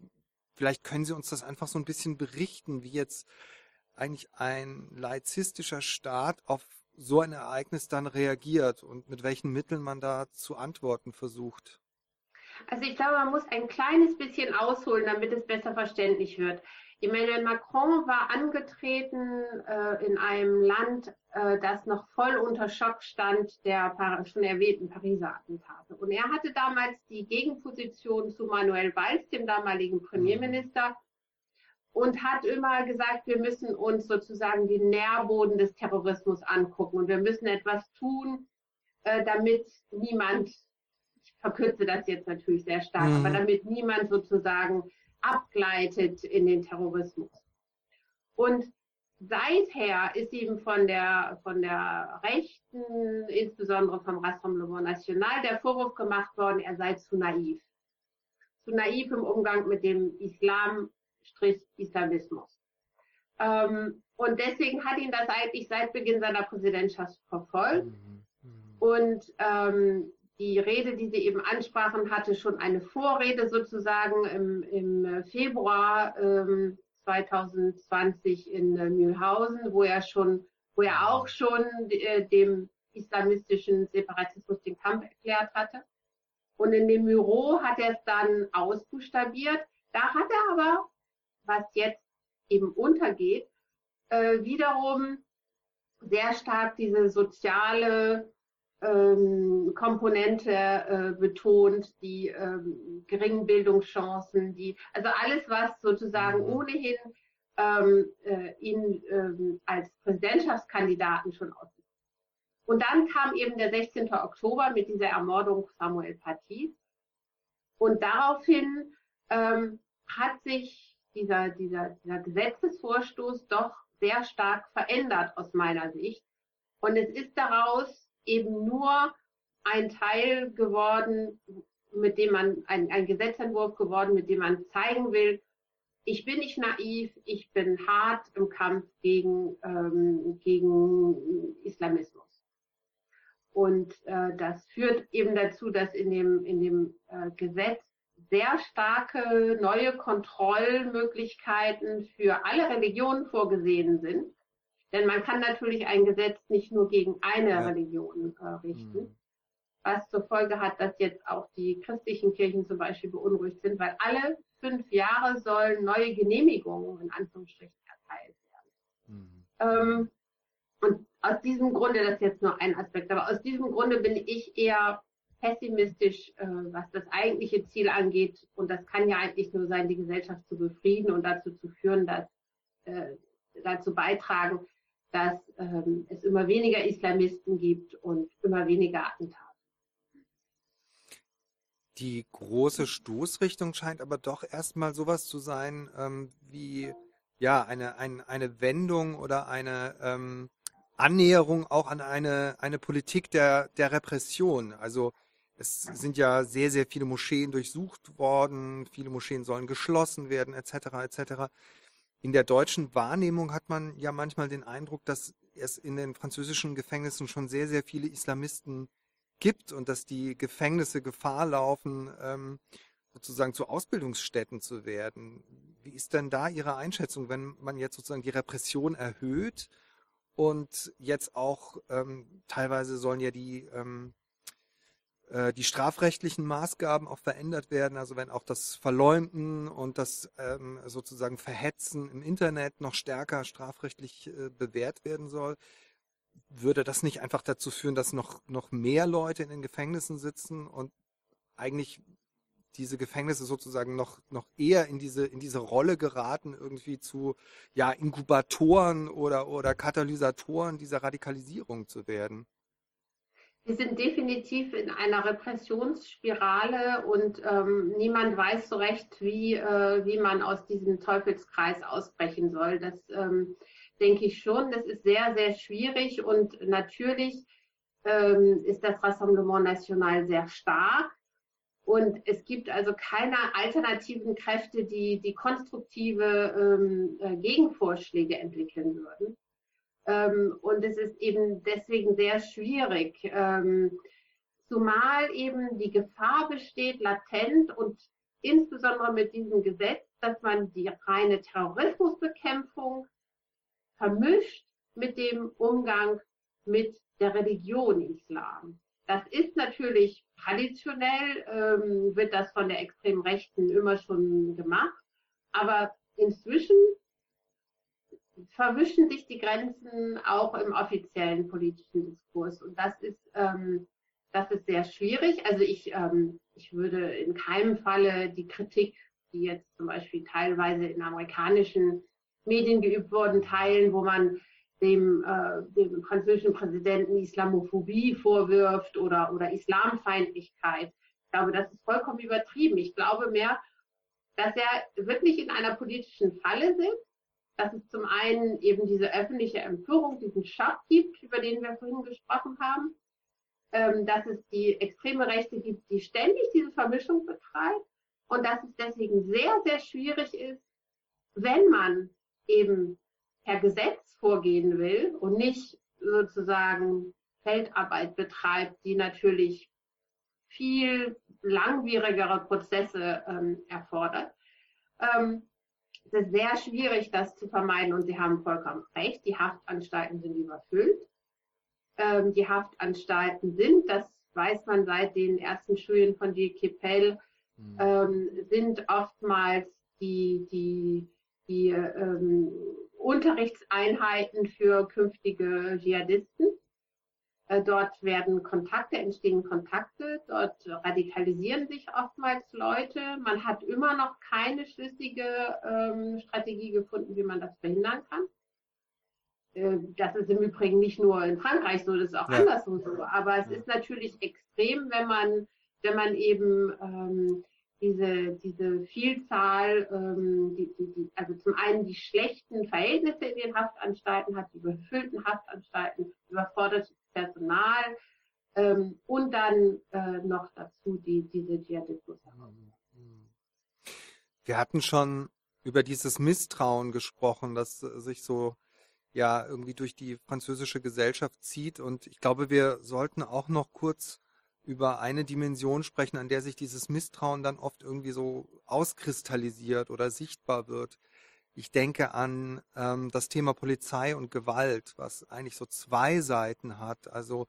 vielleicht können Sie uns das einfach so ein bisschen berichten, wie jetzt eigentlich ein laizistischer Staat auf so ein Ereignis dann reagiert und mit welchen Mitteln man da zu antworten versucht. Also ich glaube, man muss ein kleines bisschen ausholen, damit es besser verständlich wird. Emmanuel Macron war angetreten äh, in einem Land, äh, das noch voll unter Schock stand der schon erwähnten Pariser Attentate. Und er hatte damals die Gegenposition zu Manuel Valls, dem damaligen Premierminister, und hat immer gesagt, wir müssen uns sozusagen den Nährboden des Terrorismus angucken und wir müssen etwas tun, äh, damit niemand, ich verkürze das jetzt natürlich sehr stark, mhm. aber damit niemand sozusagen abgleitet in den Terrorismus. Und seither ist ihm von der, von der Rechten, insbesondere vom Rassemblement National, der Vorwurf gemacht worden, er sei zu naiv. Zu naiv im Umgang mit dem Islam-Islamismus. Ähm, und deswegen hat ihn das eigentlich seit Beginn seiner Präsidentschaft verfolgt. Mhm. Mhm. Und ähm, die Rede, die Sie eben ansprachen, hatte schon eine Vorrede sozusagen im, im Februar ähm, 2020 in äh, Mühlhausen, wo er schon, wo er auch schon äh, dem islamistischen Separatismus den Kampf erklärt hatte. Und in dem Büro hat er es dann ausbuchstabiert. Da hat er aber, was jetzt eben untergeht, äh, wiederum sehr stark diese soziale ähm, Komponente äh, betont, die ähm, geringen Bildungschancen, die, also alles, was sozusagen mhm. ohnehin ähm, äh, ihn ähm, als Präsidentschaftskandidaten schon aussieht. Und dann kam eben der 16. Oktober mit dieser Ermordung Samuel Paty. Und daraufhin ähm, hat sich dieser, dieser, dieser Gesetzesvorstoß doch sehr stark verändert aus meiner Sicht. Und es ist daraus eben nur ein Teil geworden, mit dem man, ein, ein Gesetzentwurf geworden, mit dem man zeigen will, ich bin nicht naiv, ich bin hart im Kampf gegen, ähm, gegen Islamismus. Und äh, das führt eben dazu, dass in dem, in dem äh, Gesetz sehr starke neue Kontrollmöglichkeiten für alle Religionen vorgesehen sind. Denn man kann natürlich ein Gesetz nicht nur gegen eine ja. Religion äh, richten, mhm. was zur Folge hat, dass jetzt auch die christlichen Kirchen zum Beispiel beunruhigt sind, weil alle fünf Jahre sollen neue Genehmigungen in Anführungsstrichen erteilt werden. Mhm. Ähm, und aus diesem Grunde, das ist jetzt nur ein Aspekt, aber aus diesem Grunde bin ich eher pessimistisch, äh, was das eigentliche Ziel angeht. Und das kann ja eigentlich nur sein, die Gesellschaft zu befrieden und dazu zu führen, dass äh, dazu beitragen, dass ähm, es immer weniger Islamisten gibt und immer weniger Attentate. Die große Stoßrichtung scheint aber doch erstmal sowas zu sein ähm, wie ja eine, ein, eine Wendung oder eine ähm, Annäherung auch an eine, eine Politik der, der Repression. Also es sind ja sehr, sehr viele Moscheen durchsucht worden, viele Moscheen sollen geschlossen werden, etc. etc in der deutschen Wahrnehmung hat man ja manchmal den Eindruck, dass es in den französischen Gefängnissen schon sehr, sehr viele Islamisten gibt und dass die Gefängnisse Gefahr laufen, ähm, sozusagen zu Ausbildungsstätten zu werden. Wie ist denn da Ihre Einschätzung, wenn man jetzt sozusagen die Repression erhöht und jetzt auch ähm, teilweise sollen ja die ähm, äh, die strafrechtlichen Maßgaben auch verändert werden, also wenn auch das Verleumden und das ähm, sozusagen Verhetzen im Internet noch stärker strafrechtlich äh, bewährt werden soll, würde das nicht einfach dazu führen, dass noch, noch mehr Leute in den Gefängnissen sitzen und eigentlich diese Gefängnisse sozusagen noch, noch eher in diese, in diese Rolle geraten, irgendwie zu, ja, Inkubatoren oder, oder Katalysatoren dieser Radikalisierung zu werden? Wir sind definitiv in einer Repressionsspirale und ähm, niemand weiß so recht, wie, äh, wie man aus diesem Teufelskreis ausbrechen soll. Das ähm, denke ich schon. Das ist sehr, sehr schwierig und natürlich ähm, ist das Rassemblement National sehr stark. Und es gibt also keine alternativen Kräfte, die die konstruktive ähm, äh, Gegenvorschläge entwickeln würden. Ähm, und es ist eben deswegen sehr schwierig, ähm, zumal eben die Gefahr besteht, latent und insbesondere mit diesem Gesetz, dass man die reine Terrorismusbekämpfung vermischt mit dem Umgang mit der Religion Islam. Das ist natürlich traditionell, ähm, wird das von der extremen Rechten immer schon gemacht, aber inzwischen verwischen sich die Grenzen auch im offiziellen politischen Diskurs und das ist, ähm, das ist sehr schwierig. Also ich, ähm, ich würde in keinem Falle die Kritik, die jetzt zum Beispiel teilweise in amerikanischen Medien geübt wurden, teilen, wo man dem, äh, dem französischen Präsidenten Islamophobie vorwirft oder, oder Islamfeindlichkeit. Ich glaube, das ist vollkommen übertrieben. Ich glaube mehr, dass er wirklich in einer politischen Falle sitzt, dass es zum einen eben diese öffentliche Empörung, diesen Schock gibt, über den wir vorhin gesprochen haben, ähm, dass es die extreme Rechte gibt, die ständig diese Vermischung betreibt und dass es deswegen sehr, sehr schwierig ist, wenn man eben per Gesetz vorgehen will und nicht sozusagen Feldarbeit betreibt, die natürlich viel langwierigere Prozesse ähm, erfordert. Ähm, es ist sehr schwierig, das zu vermeiden und Sie haben vollkommen recht, die Haftanstalten sind überfüllt. Ähm, die Haftanstalten sind, das weiß man seit den ersten Studien von G. Kepel, mhm. ähm, sind oftmals die, die, die ähm, Unterrichtseinheiten für künftige Dschihadisten. Äh, dort werden Kontakte, entstehen Kontakte, dort radikalisieren sich oftmals Leute. Man hat immer noch keine schlüssige ähm, Strategie gefunden, wie man das verhindern kann. Äh, das ist im Übrigen nicht nur in Frankreich so, das ist auch ja. anderswo so. Aber es ja. ist natürlich extrem, wenn man, wenn man eben ähm, diese, diese Vielzahl, ähm, die, die, die, also zum einen die schlechten Verhältnisse in den Haftanstalten hat, die überfüllten Haftanstalten, überfordertes Personal ähm, und dann äh, noch dazu die, diese Dschihadismus. Wir hatten schon über dieses Misstrauen gesprochen, das sich so ja irgendwie durch die französische Gesellschaft zieht und ich glaube, wir sollten auch noch kurz über eine Dimension sprechen, an der sich dieses Misstrauen dann oft irgendwie so auskristallisiert oder sichtbar wird. Ich denke an ähm, das Thema Polizei und Gewalt, was eigentlich so zwei Seiten hat. Also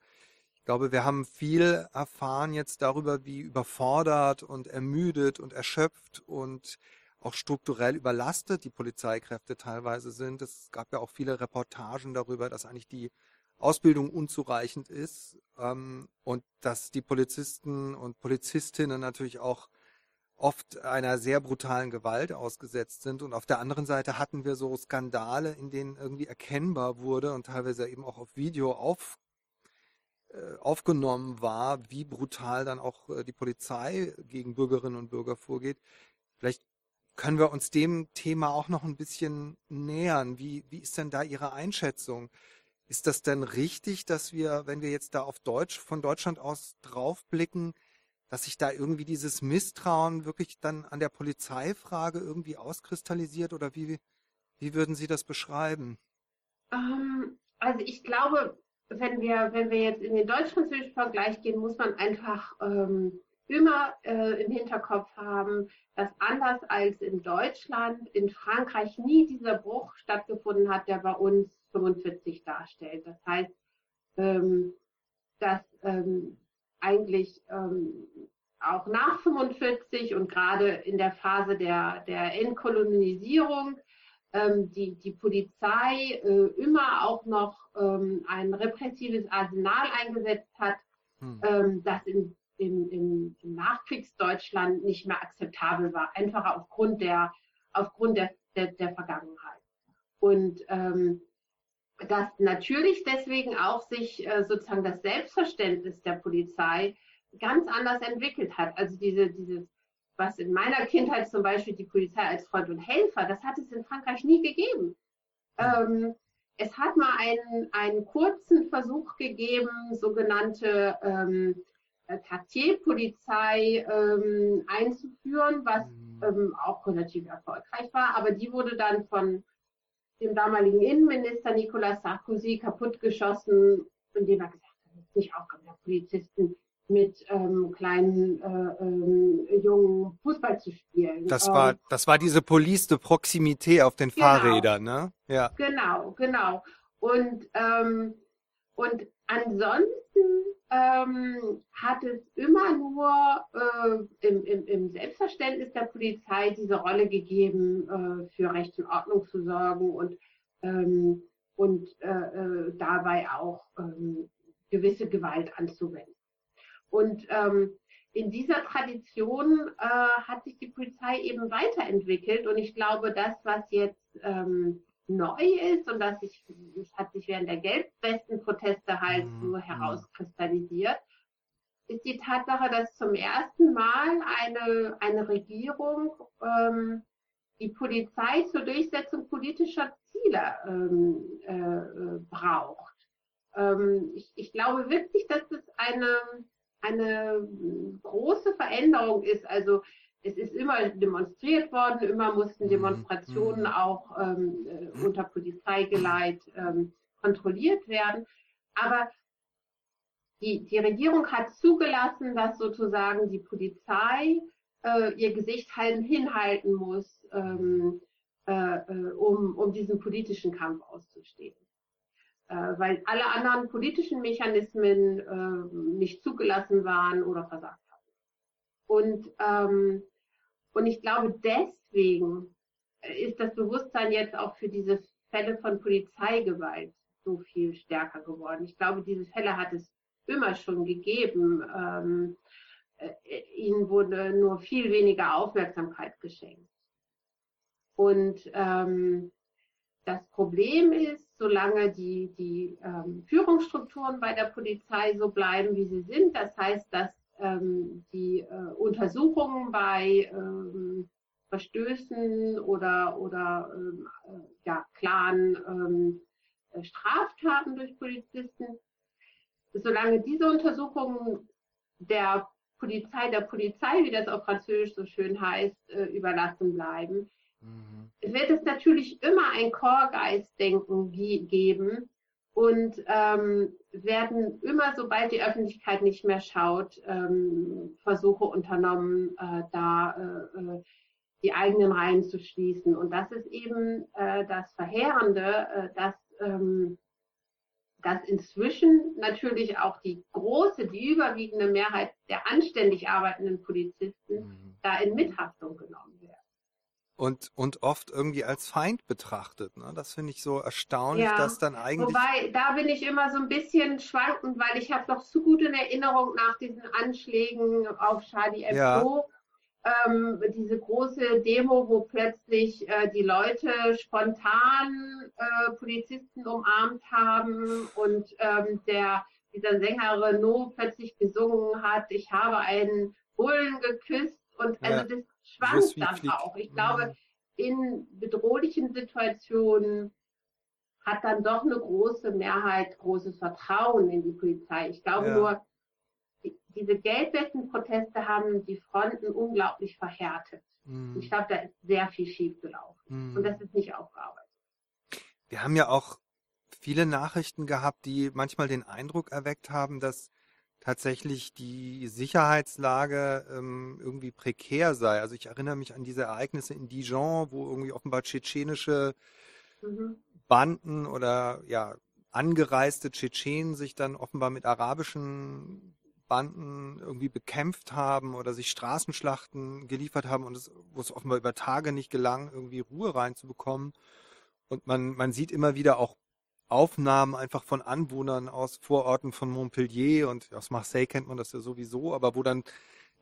ich glaube, wir haben viel erfahren jetzt darüber, wie überfordert und ermüdet und erschöpft und auch strukturell überlastet die Polizeikräfte teilweise sind. Es gab ja auch viele Reportagen darüber, dass eigentlich die Ausbildung unzureichend ist ähm, und dass die Polizisten und Polizistinnen natürlich auch oft einer sehr brutalen Gewalt ausgesetzt sind. Und auf der anderen Seite hatten wir so Skandale, in denen irgendwie erkennbar wurde und teilweise eben auch auf Video auf, äh, aufgenommen war, wie brutal dann auch äh, die Polizei gegen Bürgerinnen und Bürger vorgeht. Vielleicht können wir uns dem Thema auch noch ein bisschen nähern. Wie, wie ist denn da Ihre Einschätzung? Ist das denn richtig, dass wir, wenn wir jetzt da auf Deutsch, von Deutschland aus draufblicken, dass sich da irgendwie dieses Misstrauen wirklich dann an der Polizeifrage irgendwie auskristallisiert oder wie, wie würden Sie das beschreiben? Ähm, also ich glaube, wenn wir, wenn wir jetzt in den deutsch-französischen Vergleich gehen, muss man einfach ähm, immer äh, im Hinterkopf haben, dass anders als in Deutschland in Frankreich nie dieser Bruch stattgefunden hat, der bei uns 45 darstellt. Das heißt, ähm, dass ähm, eigentlich ähm, auch nach 45 und gerade in der Phase der, der Entkolonisierung ähm, die, die Polizei äh, immer auch noch ähm, ein repressives Arsenal eingesetzt hat, hm. ähm, das in, in, in, in Nachkriegsdeutschland nicht mehr akzeptabel war, einfach aufgrund der, aufgrund der, der, der Vergangenheit. Und ähm, dass natürlich deswegen auch sich äh, sozusagen das Selbstverständnis der Polizei ganz anders entwickelt hat. Also diese, dieses, was in meiner Kindheit zum Beispiel die Polizei als Freund und Helfer, das hat es in Frankreich nie gegeben. Ähm, es hat mal einen, einen kurzen Versuch gegeben, sogenannte ähm, Quartierpolizei ähm, einzuführen, was mhm. ähm, auch relativ erfolgreich war, aber die wurde dann von dem damaligen Innenminister Nicolas Sarkozy kaputtgeschossen, indem er gesagt hat, ist nicht Aufgabe der Polizisten, mit ähm, kleinen äh, ähm, jungen Fußball zu spielen. Das war, ähm, das war diese Police de Proximité auf den genau, Fahrrädern, ne? Ja. Genau, genau. Und ähm, und ansonsten ähm, hat es immer nur äh, im, im, im, Selbstverständnis der Polizei diese Rolle gegeben, äh, für Recht und Ordnung zu sorgen und, ähm, und äh, äh dabei auch ähm, gewisse Gewalt anzuwenden. Und ähm, in dieser Tradition äh, hat sich die Polizei eben weiterentwickelt und ich glaube, das, was jetzt ähm, neu ist und das, sich, das hat sich während der Gelbwesten-Proteste halt so mhm. herauskristallisiert, ist die Tatsache, dass zum ersten Mal eine, eine Regierung ähm, die Polizei zur Durchsetzung politischer Ziele ähm, äh, braucht. Ähm, ich, ich, glaube wirklich, dass es eine, eine große Veränderung ist. Also es ist immer demonstriert worden, immer mussten mhm. Demonstrationen mhm. auch ähm, äh, unter Polizeigeleit ähm, kontrolliert werden. Aber die, die Regierung hat zugelassen, dass sozusagen die Polizei äh, ihr Gesicht halten, hinhalten muss, ähm, äh, äh, um, um diesen politischen Kampf auszustehen. Äh, weil alle anderen politischen Mechanismen äh, nicht zugelassen waren oder versagt haben. Und ähm, und ich glaube, deswegen ist das Bewusstsein jetzt auch für diese Fälle von Polizeigewalt so viel stärker geworden. Ich glaube, diese Fälle hat es immer schon gegeben. Ähm, äh, ihnen wurde nur viel weniger Aufmerksamkeit geschenkt. Und ähm, das Problem ist, solange die, die ähm, Führungsstrukturen bei der Polizei so bleiben, wie sie sind, das heißt, dass ähm, die äh, Untersuchungen bei ähm, Verstößen oder, oder ähm, äh, ja, klaren ähm, äh, Straftaten durch Polizisten. Solange diese Untersuchungen der Polizei, der Polizei, wie das auf Französisch so schön heißt, äh, überlassen bleiben, mhm. wird es natürlich immer ein Chorgeistdenken geben, und ähm, werden immer, sobald die Öffentlichkeit nicht mehr schaut, ähm, Versuche unternommen, äh, da äh, äh, die eigenen Reihen zu schließen. Und das ist eben äh, das Verheerende, äh, dass, ähm, dass inzwischen natürlich auch die große, die überwiegende Mehrheit der anständig arbeitenden Polizisten mhm. da in Mithaftung genommen und, und oft irgendwie als Feind betrachtet. Ne? Das finde ich so erstaunlich, ja. dass dann eigentlich. Wobei, da bin ich immer so ein bisschen schwankend, weil ich habe noch zu gut in Erinnerung nach diesen Anschlägen auf Charlie Hebdo. Ja. Ähm, diese große Demo, wo plötzlich äh, die Leute spontan äh, Polizisten umarmt haben und ähm, der, dieser Sänger Renault plötzlich gesungen hat, ich habe einen Bullen geküsst und also ja. das schwankt dann auch. Ich glaube, mhm. in bedrohlichen Situationen hat dann doch eine große Mehrheit großes Vertrauen in die Polizei. Ich glaube ja. nur, diese Geldwäsche-Proteste haben die Fronten unglaublich verhärtet. Mhm. Ich glaube, da ist sehr viel schiefgelaufen. Mhm. Und das ist nicht aufgearbeitet. Wir haben ja auch viele Nachrichten gehabt, die manchmal den Eindruck erweckt haben, dass tatsächlich die Sicherheitslage ähm, irgendwie prekär sei. Also ich erinnere mich an diese Ereignisse in Dijon, wo irgendwie offenbar tschetschenische mhm. Banden oder ja angereiste Tschetschenen sich dann offenbar mit arabischen Banden irgendwie bekämpft haben oder sich Straßenschlachten geliefert haben und es, wo es offenbar über Tage nicht gelang, irgendwie Ruhe reinzubekommen. Und man, man sieht immer wieder auch Aufnahmen einfach von Anwohnern aus Vororten von Montpellier und aus Marseille kennt man das ja sowieso, aber wo dann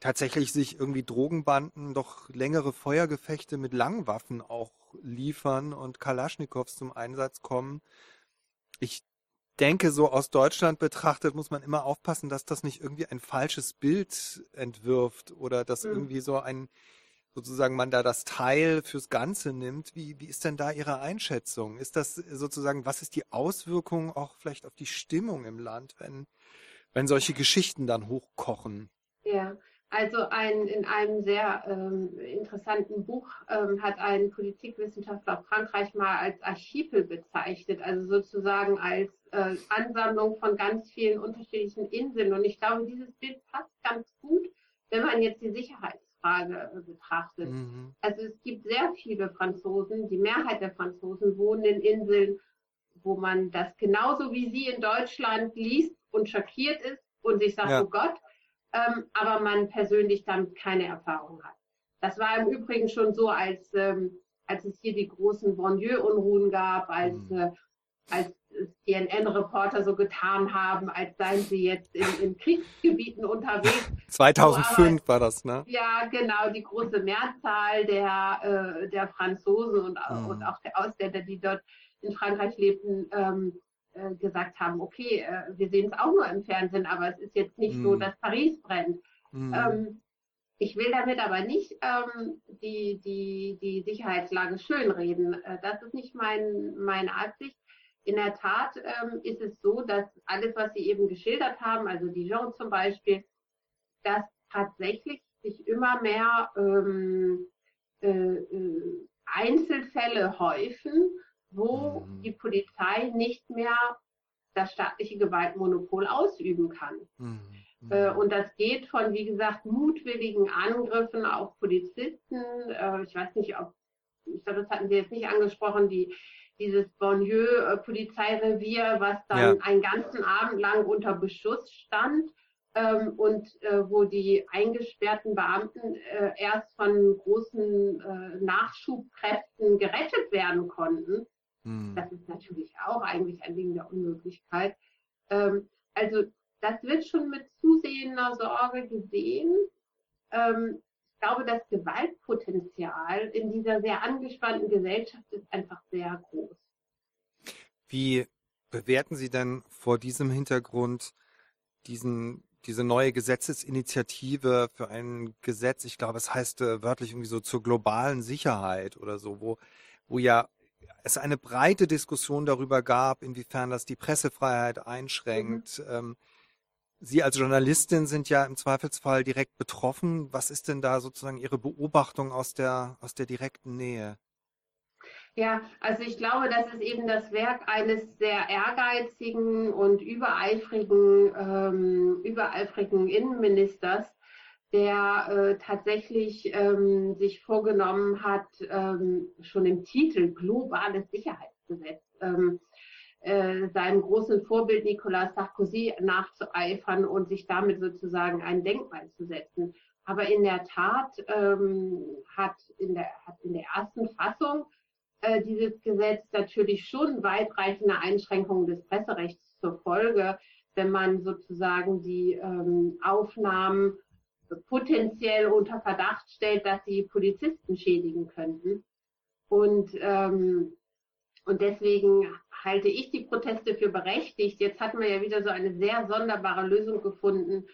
tatsächlich sich irgendwie Drogenbanden doch längere Feuergefechte mit Langwaffen auch liefern und Kalaschnikows zum Einsatz kommen. Ich denke, so aus Deutschland betrachtet muss man immer aufpassen, dass das nicht irgendwie ein falsches Bild entwirft oder dass mhm. irgendwie so ein, sozusagen man da das Teil fürs Ganze nimmt. Wie, wie ist denn da Ihre Einschätzung? Ist das sozusagen, was ist die Auswirkung auch vielleicht auf die Stimmung im Land, wenn, wenn solche Geschichten dann hochkochen? Ja, also ein, in einem sehr ähm, interessanten Buch ähm, hat ein Politikwissenschaftler Frankreich mal als Archipel bezeichnet, also sozusagen als äh, Ansammlung von ganz vielen unterschiedlichen Inseln. Und ich glaube, dieses Bild passt ganz gut, wenn man jetzt die Sicherheitsfrage äh, betrachtet. Mhm. Also es gibt sehr viele Franzosen, die Mehrheit der Franzosen wohnen in Inseln, wo man das genauso wie Sie in Deutschland liest und schockiert ist und sich sagt, ja. oh Gott, ähm, aber man persönlich damit keine Erfahrung hat. Das war im Übrigen schon so, als, ähm, als es hier die großen Banlieue-Unruhen gab, als, mhm. äh, als CNN-Reporter so getan haben, als seien sie jetzt in, in Kriegsgebieten unterwegs. 2005 aber, war das, ne? Ja, genau, die große Mehrzahl der, äh, der Franzosen und, mhm. und auch der Ausländer, die dort in Frankreich lebten, ähm, äh, gesagt haben, okay, äh, wir sehen es auch nur im Fernsehen, aber es ist jetzt nicht mm. so, mhm. dass Paris brennt. Mm. Ähm, ich will damit aber nicht ähm, die, die, die Sicherheitslage schönreden. Äh, das ist nicht mein, meine Absicht. In der Tat ähm, ist es so, dass alles, was Sie eben geschildert haben, also Dijon zum Beispiel, dass tatsächlich sich immer mehr ähm, äh, äh, Einzelfälle häufen, wo mhm. die Polizei nicht mehr das staatliche Gewaltmonopol ausüben kann. Mhm. Äh, und das geht von, wie gesagt, mutwilligen Angriffen auf Polizisten. Äh, ich weiß nicht, ob, ich glaube, das hatten Sie jetzt nicht angesprochen, die, dieses Bonlieu-Polizeirevier, was dann ja. einen ganzen Abend lang unter Beschuss stand ähm, und äh, wo die eingesperrten Beamten äh, erst von großen äh, Nachschubkräften gerettet werden konnten. Hm. Das ist natürlich auch eigentlich ein Ding der Unmöglichkeit. Ähm, also das wird schon mit zusehender Sorge gesehen. Ähm, ich glaube, das Gewaltpotenzial in dieser sehr angespannten Gesellschaft ist einfach sehr groß. Wie bewerten Sie denn vor diesem Hintergrund diesen, diese neue Gesetzesinitiative für ein Gesetz, ich glaube, es heißt äh, wörtlich irgendwie so zur globalen Sicherheit oder so, wo, wo ja es eine breite Diskussion darüber gab, inwiefern das die Pressefreiheit einschränkt. Mhm. Ähm, Sie als Journalistin sind ja im Zweifelsfall direkt betroffen. Was ist denn da sozusagen Ihre Beobachtung aus der, aus der direkten Nähe? Ja, also ich glaube, das ist eben das Werk eines sehr ehrgeizigen und übereifrigen, ähm, übereifrigen Innenministers, der äh, tatsächlich ähm, sich vorgenommen hat, ähm, schon im Titel globales Sicherheitsgesetz ähm, äh, seinem großen Vorbild Nicolas Sarkozy nachzueifern und sich damit sozusagen ein Denkmal zu setzen. Aber in der Tat ähm, hat, in der, hat in der ersten Fassung äh, dieses Gesetz natürlich schon weitreichende Einschränkungen des Presserechts zur Folge, wenn man sozusagen die ähm, Aufnahmen potenziell unter Verdacht stellt, dass sie Polizisten schädigen könnten. Und, ähm, und deswegen halte ich die Proteste für berechtigt. Jetzt hatten wir ja wieder so eine sehr sonderbare Lösung gefunden,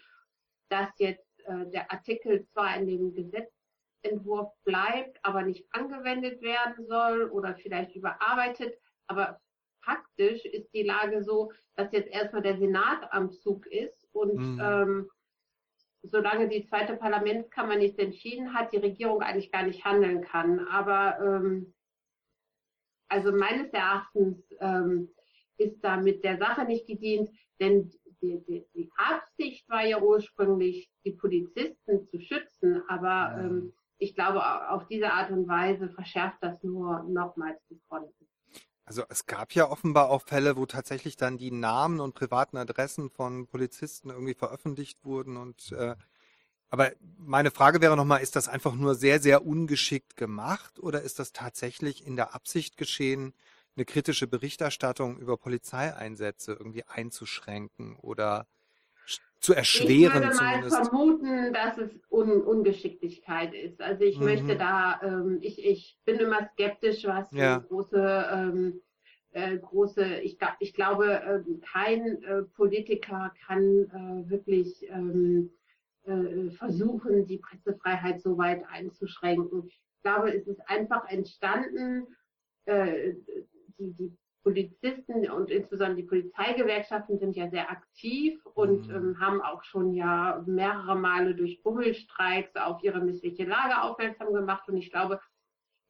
dass jetzt äh, der Artikel zwar in dem Gesetzentwurf bleibt, aber nicht angewendet werden soll oder vielleicht überarbeitet. Aber faktisch ist die Lage so, dass jetzt erstmal der Senat am Zug ist und mhm. ähm, solange die zweite Parlamentskammer nichts entschieden hat, die Regierung eigentlich gar nicht handeln kann. Aber ähm, also meines Erachtens ähm, ist damit der Sache nicht gedient, denn die, die, die, Absicht war ja ursprünglich, die Polizisten zu schützen, aber ähm, ich glaube, auf diese Art und Weise verschärft das nur nochmals die Fronten. Also es gab ja offenbar auch Fälle, wo tatsächlich dann die Namen und privaten Adressen von Polizisten irgendwie veröffentlicht wurden und äh, aber meine Frage wäre nochmal, ist das einfach nur sehr, sehr ungeschickt gemacht oder ist das tatsächlich in der Absicht geschehen, eine kritische Berichterstattung über Polizeieinsätze irgendwie einzuschränken oder zu erschweren ich würde mal vermuten, dass es Un Ungeschicklichkeit ist. Also ich mhm. möchte da, ähm, ich, ich bin immer skeptisch, was ja. große ähm, äh, große, ich, ich glaube, äh, kein äh, Politiker kann äh, wirklich ähm, äh, versuchen, die Pressefreiheit so weit einzuschränken. Ich glaube, es ist einfach entstanden, äh, die, die Polizisten und insbesondere die Polizeigewerkschaften sind ja sehr aktiv und mhm. ähm, haben auch schon ja mehrere Male durch Bummelstreiks auf ihre missliche Lage aufmerksam gemacht. Und ich glaube,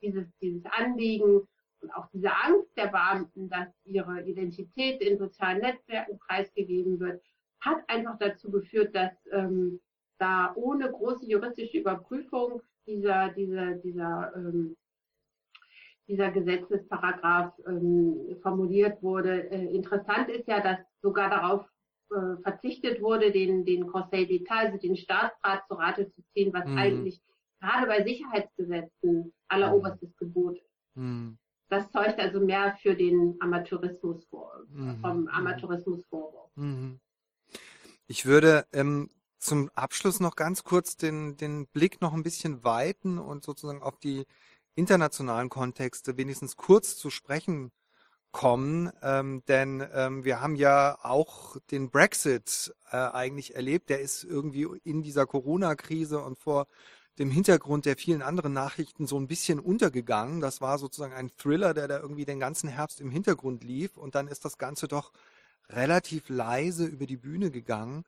dieses, dieses Anliegen und auch diese Angst der Beamten, dass ihre Identität in sozialen Netzwerken preisgegeben wird, hat einfach dazu geführt, dass ähm, da ohne große juristische Überprüfung dieser, dieser, dieser ähm, dieser Gesetzesparagraph ähm, formuliert wurde. Äh, interessant ist ja, dass sogar darauf äh, verzichtet wurde, den, den Conseil d'État, also den Staatsrat zu Rate zu ziehen, was mhm. eigentlich gerade bei Sicherheitsgesetzen alleroberstes mhm. Gebot ist. Mhm. Das zeugt also mehr für den Amateurismus vor, mhm. vom mhm. Amateurismusvorwurf. Mhm. Ich würde ähm, zum Abschluss noch ganz kurz den, den Blick noch ein bisschen weiten und sozusagen auf die internationalen Kontexte wenigstens kurz zu sprechen kommen, ähm, denn ähm, wir haben ja auch den Brexit äh, eigentlich erlebt. Der ist irgendwie in dieser Corona-Krise und vor dem Hintergrund der vielen anderen Nachrichten so ein bisschen untergegangen. Das war sozusagen ein Thriller, der da irgendwie den ganzen Herbst im Hintergrund lief und dann ist das Ganze doch relativ leise über die Bühne gegangen.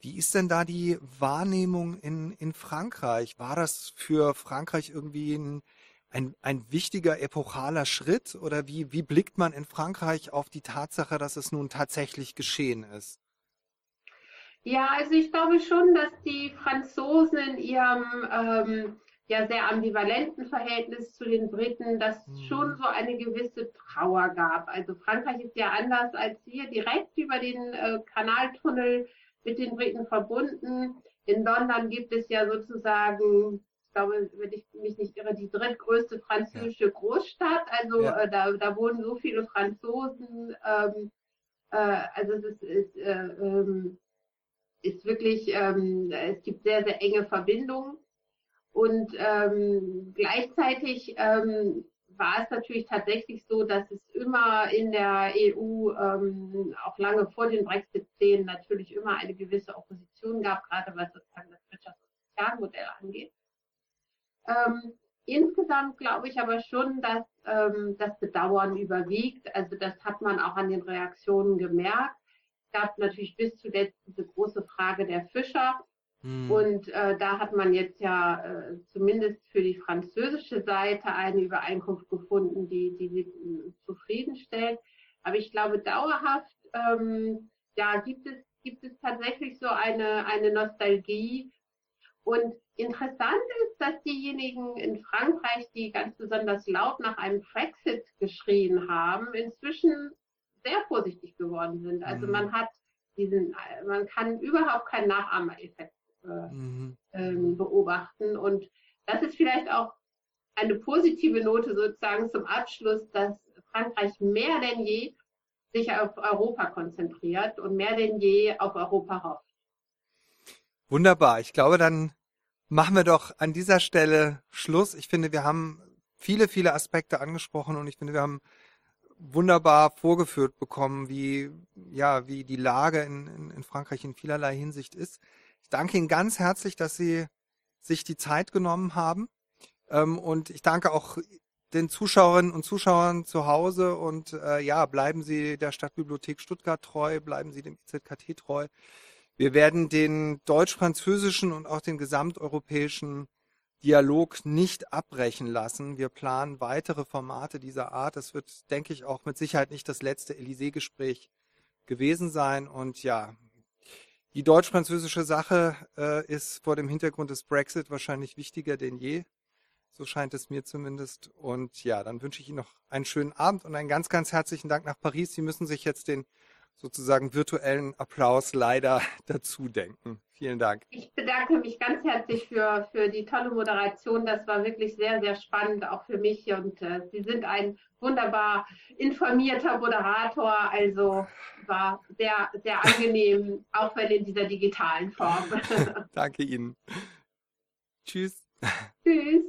Wie ist denn da die Wahrnehmung in, in Frankreich? War das für Frankreich irgendwie ein ein, ein wichtiger epochaler Schritt oder wie, wie blickt man in Frankreich auf die Tatsache, dass es nun tatsächlich geschehen ist? Ja, also ich glaube schon, dass die Franzosen in ihrem ähm, ja sehr ambivalenten Verhältnis zu den Briten, dass mhm. schon so eine gewisse Trauer gab. Also Frankreich ist ja anders als wir direkt über den äh, Kanaltunnel mit den Briten verbunden. In London gibt es ja sozusagen glaube, wenn ich mich nicht irre, die drittgrößte französische ja. Großstadt. Also ja. äh, da, da wohnen so viele Franzosen. Ähm, äh, also es ist, ist, äh, ähm, ist wirklich, ähm, es gibt sehr, sehr enge Verbindungen. Und ähm, gleichzeitig ähm, war es natürlich tatsächlich so, dass es immer in der EU, ähm, auch lange vor den Brexit-Plänen, natürlich immer eine gewisse Opposition gab, gerade was sozusagen das Wirtschafts- und Sozialmodell angeht. Ähm, insgesamt glaube ich aber schon, dass ähm, das Bedauern überwiegt. Also das hat man auch an den Reaktionen gemerkt. Es gab natürlich bis zuletzt diese große Frage der Fischer. Hm. Und äh, da hat man jetzt ja äh, zumindest für die französische Seite eine Übereinkunft gefunden, die, die sie äh, zufriedenstellt. Aber ich glaube, dauerhaft ähm, ja, gibt, es, gibt es tatsächlich so eine, eine Nostalgie. Und Interessant ist, dass diejenigen in Frankreich, die ganz besonders laut nach einem Brexit geschrien haben, inzwischen sehr vorsichtig geworden sind. Also mhm. man hat diesen, man kann überhaupt keinen Nachahmereffekt mhm. ähm, beobachten. Und das ist vielleicht auch eine positive Note sozusagen zum Abschluss, dass Frankreich mehr denn je sich auf Europa konzentriert und mehr denn je auf Europa hofft. Wunderbar. Ich glaube, dann machen wir doch an dieser Stelle Schluss. Ich finde, wir haben viele, viele Aspekte angesprochen und ich finde, wir haben wunderbar vorgeführt bekommen, wie, ja, wie die Lage in, in, in Frankreich in vielerlei Hinsicht ist. Danke Ihnen ganz herzlich, dass Sie sich die Zeit genommen haben. Ähm, und ich danke auch den Zuschauerinnen und Zuschauern zu Hause und äh, ja, bleiben Sie der Stadtbibliothek Stuttgart treu, bleiben Sie dem IZKT treu. Wir werden den deutsch-französischen und auch den gesamteuropäischen Dialog nicht abbrechen lassen. Wir planen weitere Formate dieser Art. Es wird, denke ich, auch mit Sicherheit nicht das letzte Élysée-Gespräch gewesen sein. Und ja, die deutsch-französische Sache äh, ist vor dem Hintergrund des Brexit wahrscheinlich wichtiger denn je. So scheint es mir zumindest. Und ja, dann wünsche ich Ihnen noch einen schönen Abend und einen ganz, ganz herzlichen Dank nach Paris. Sie müssen sich jetzt den sozusagen virtuellen Applaus leider dazu denken. Vielen Dank. Ich bedanke mich ganz herzlich für, für die tolle Moderation. Das war wirklich sehr, sehr spannend, auch für mich. Und äh, Sie sind ein wunderbar informierter Moderator. Also war sehr, sehr angenehm, auch wenn in dieser digitalen Form. Danke Ihnen. Tschüss. Tschüss.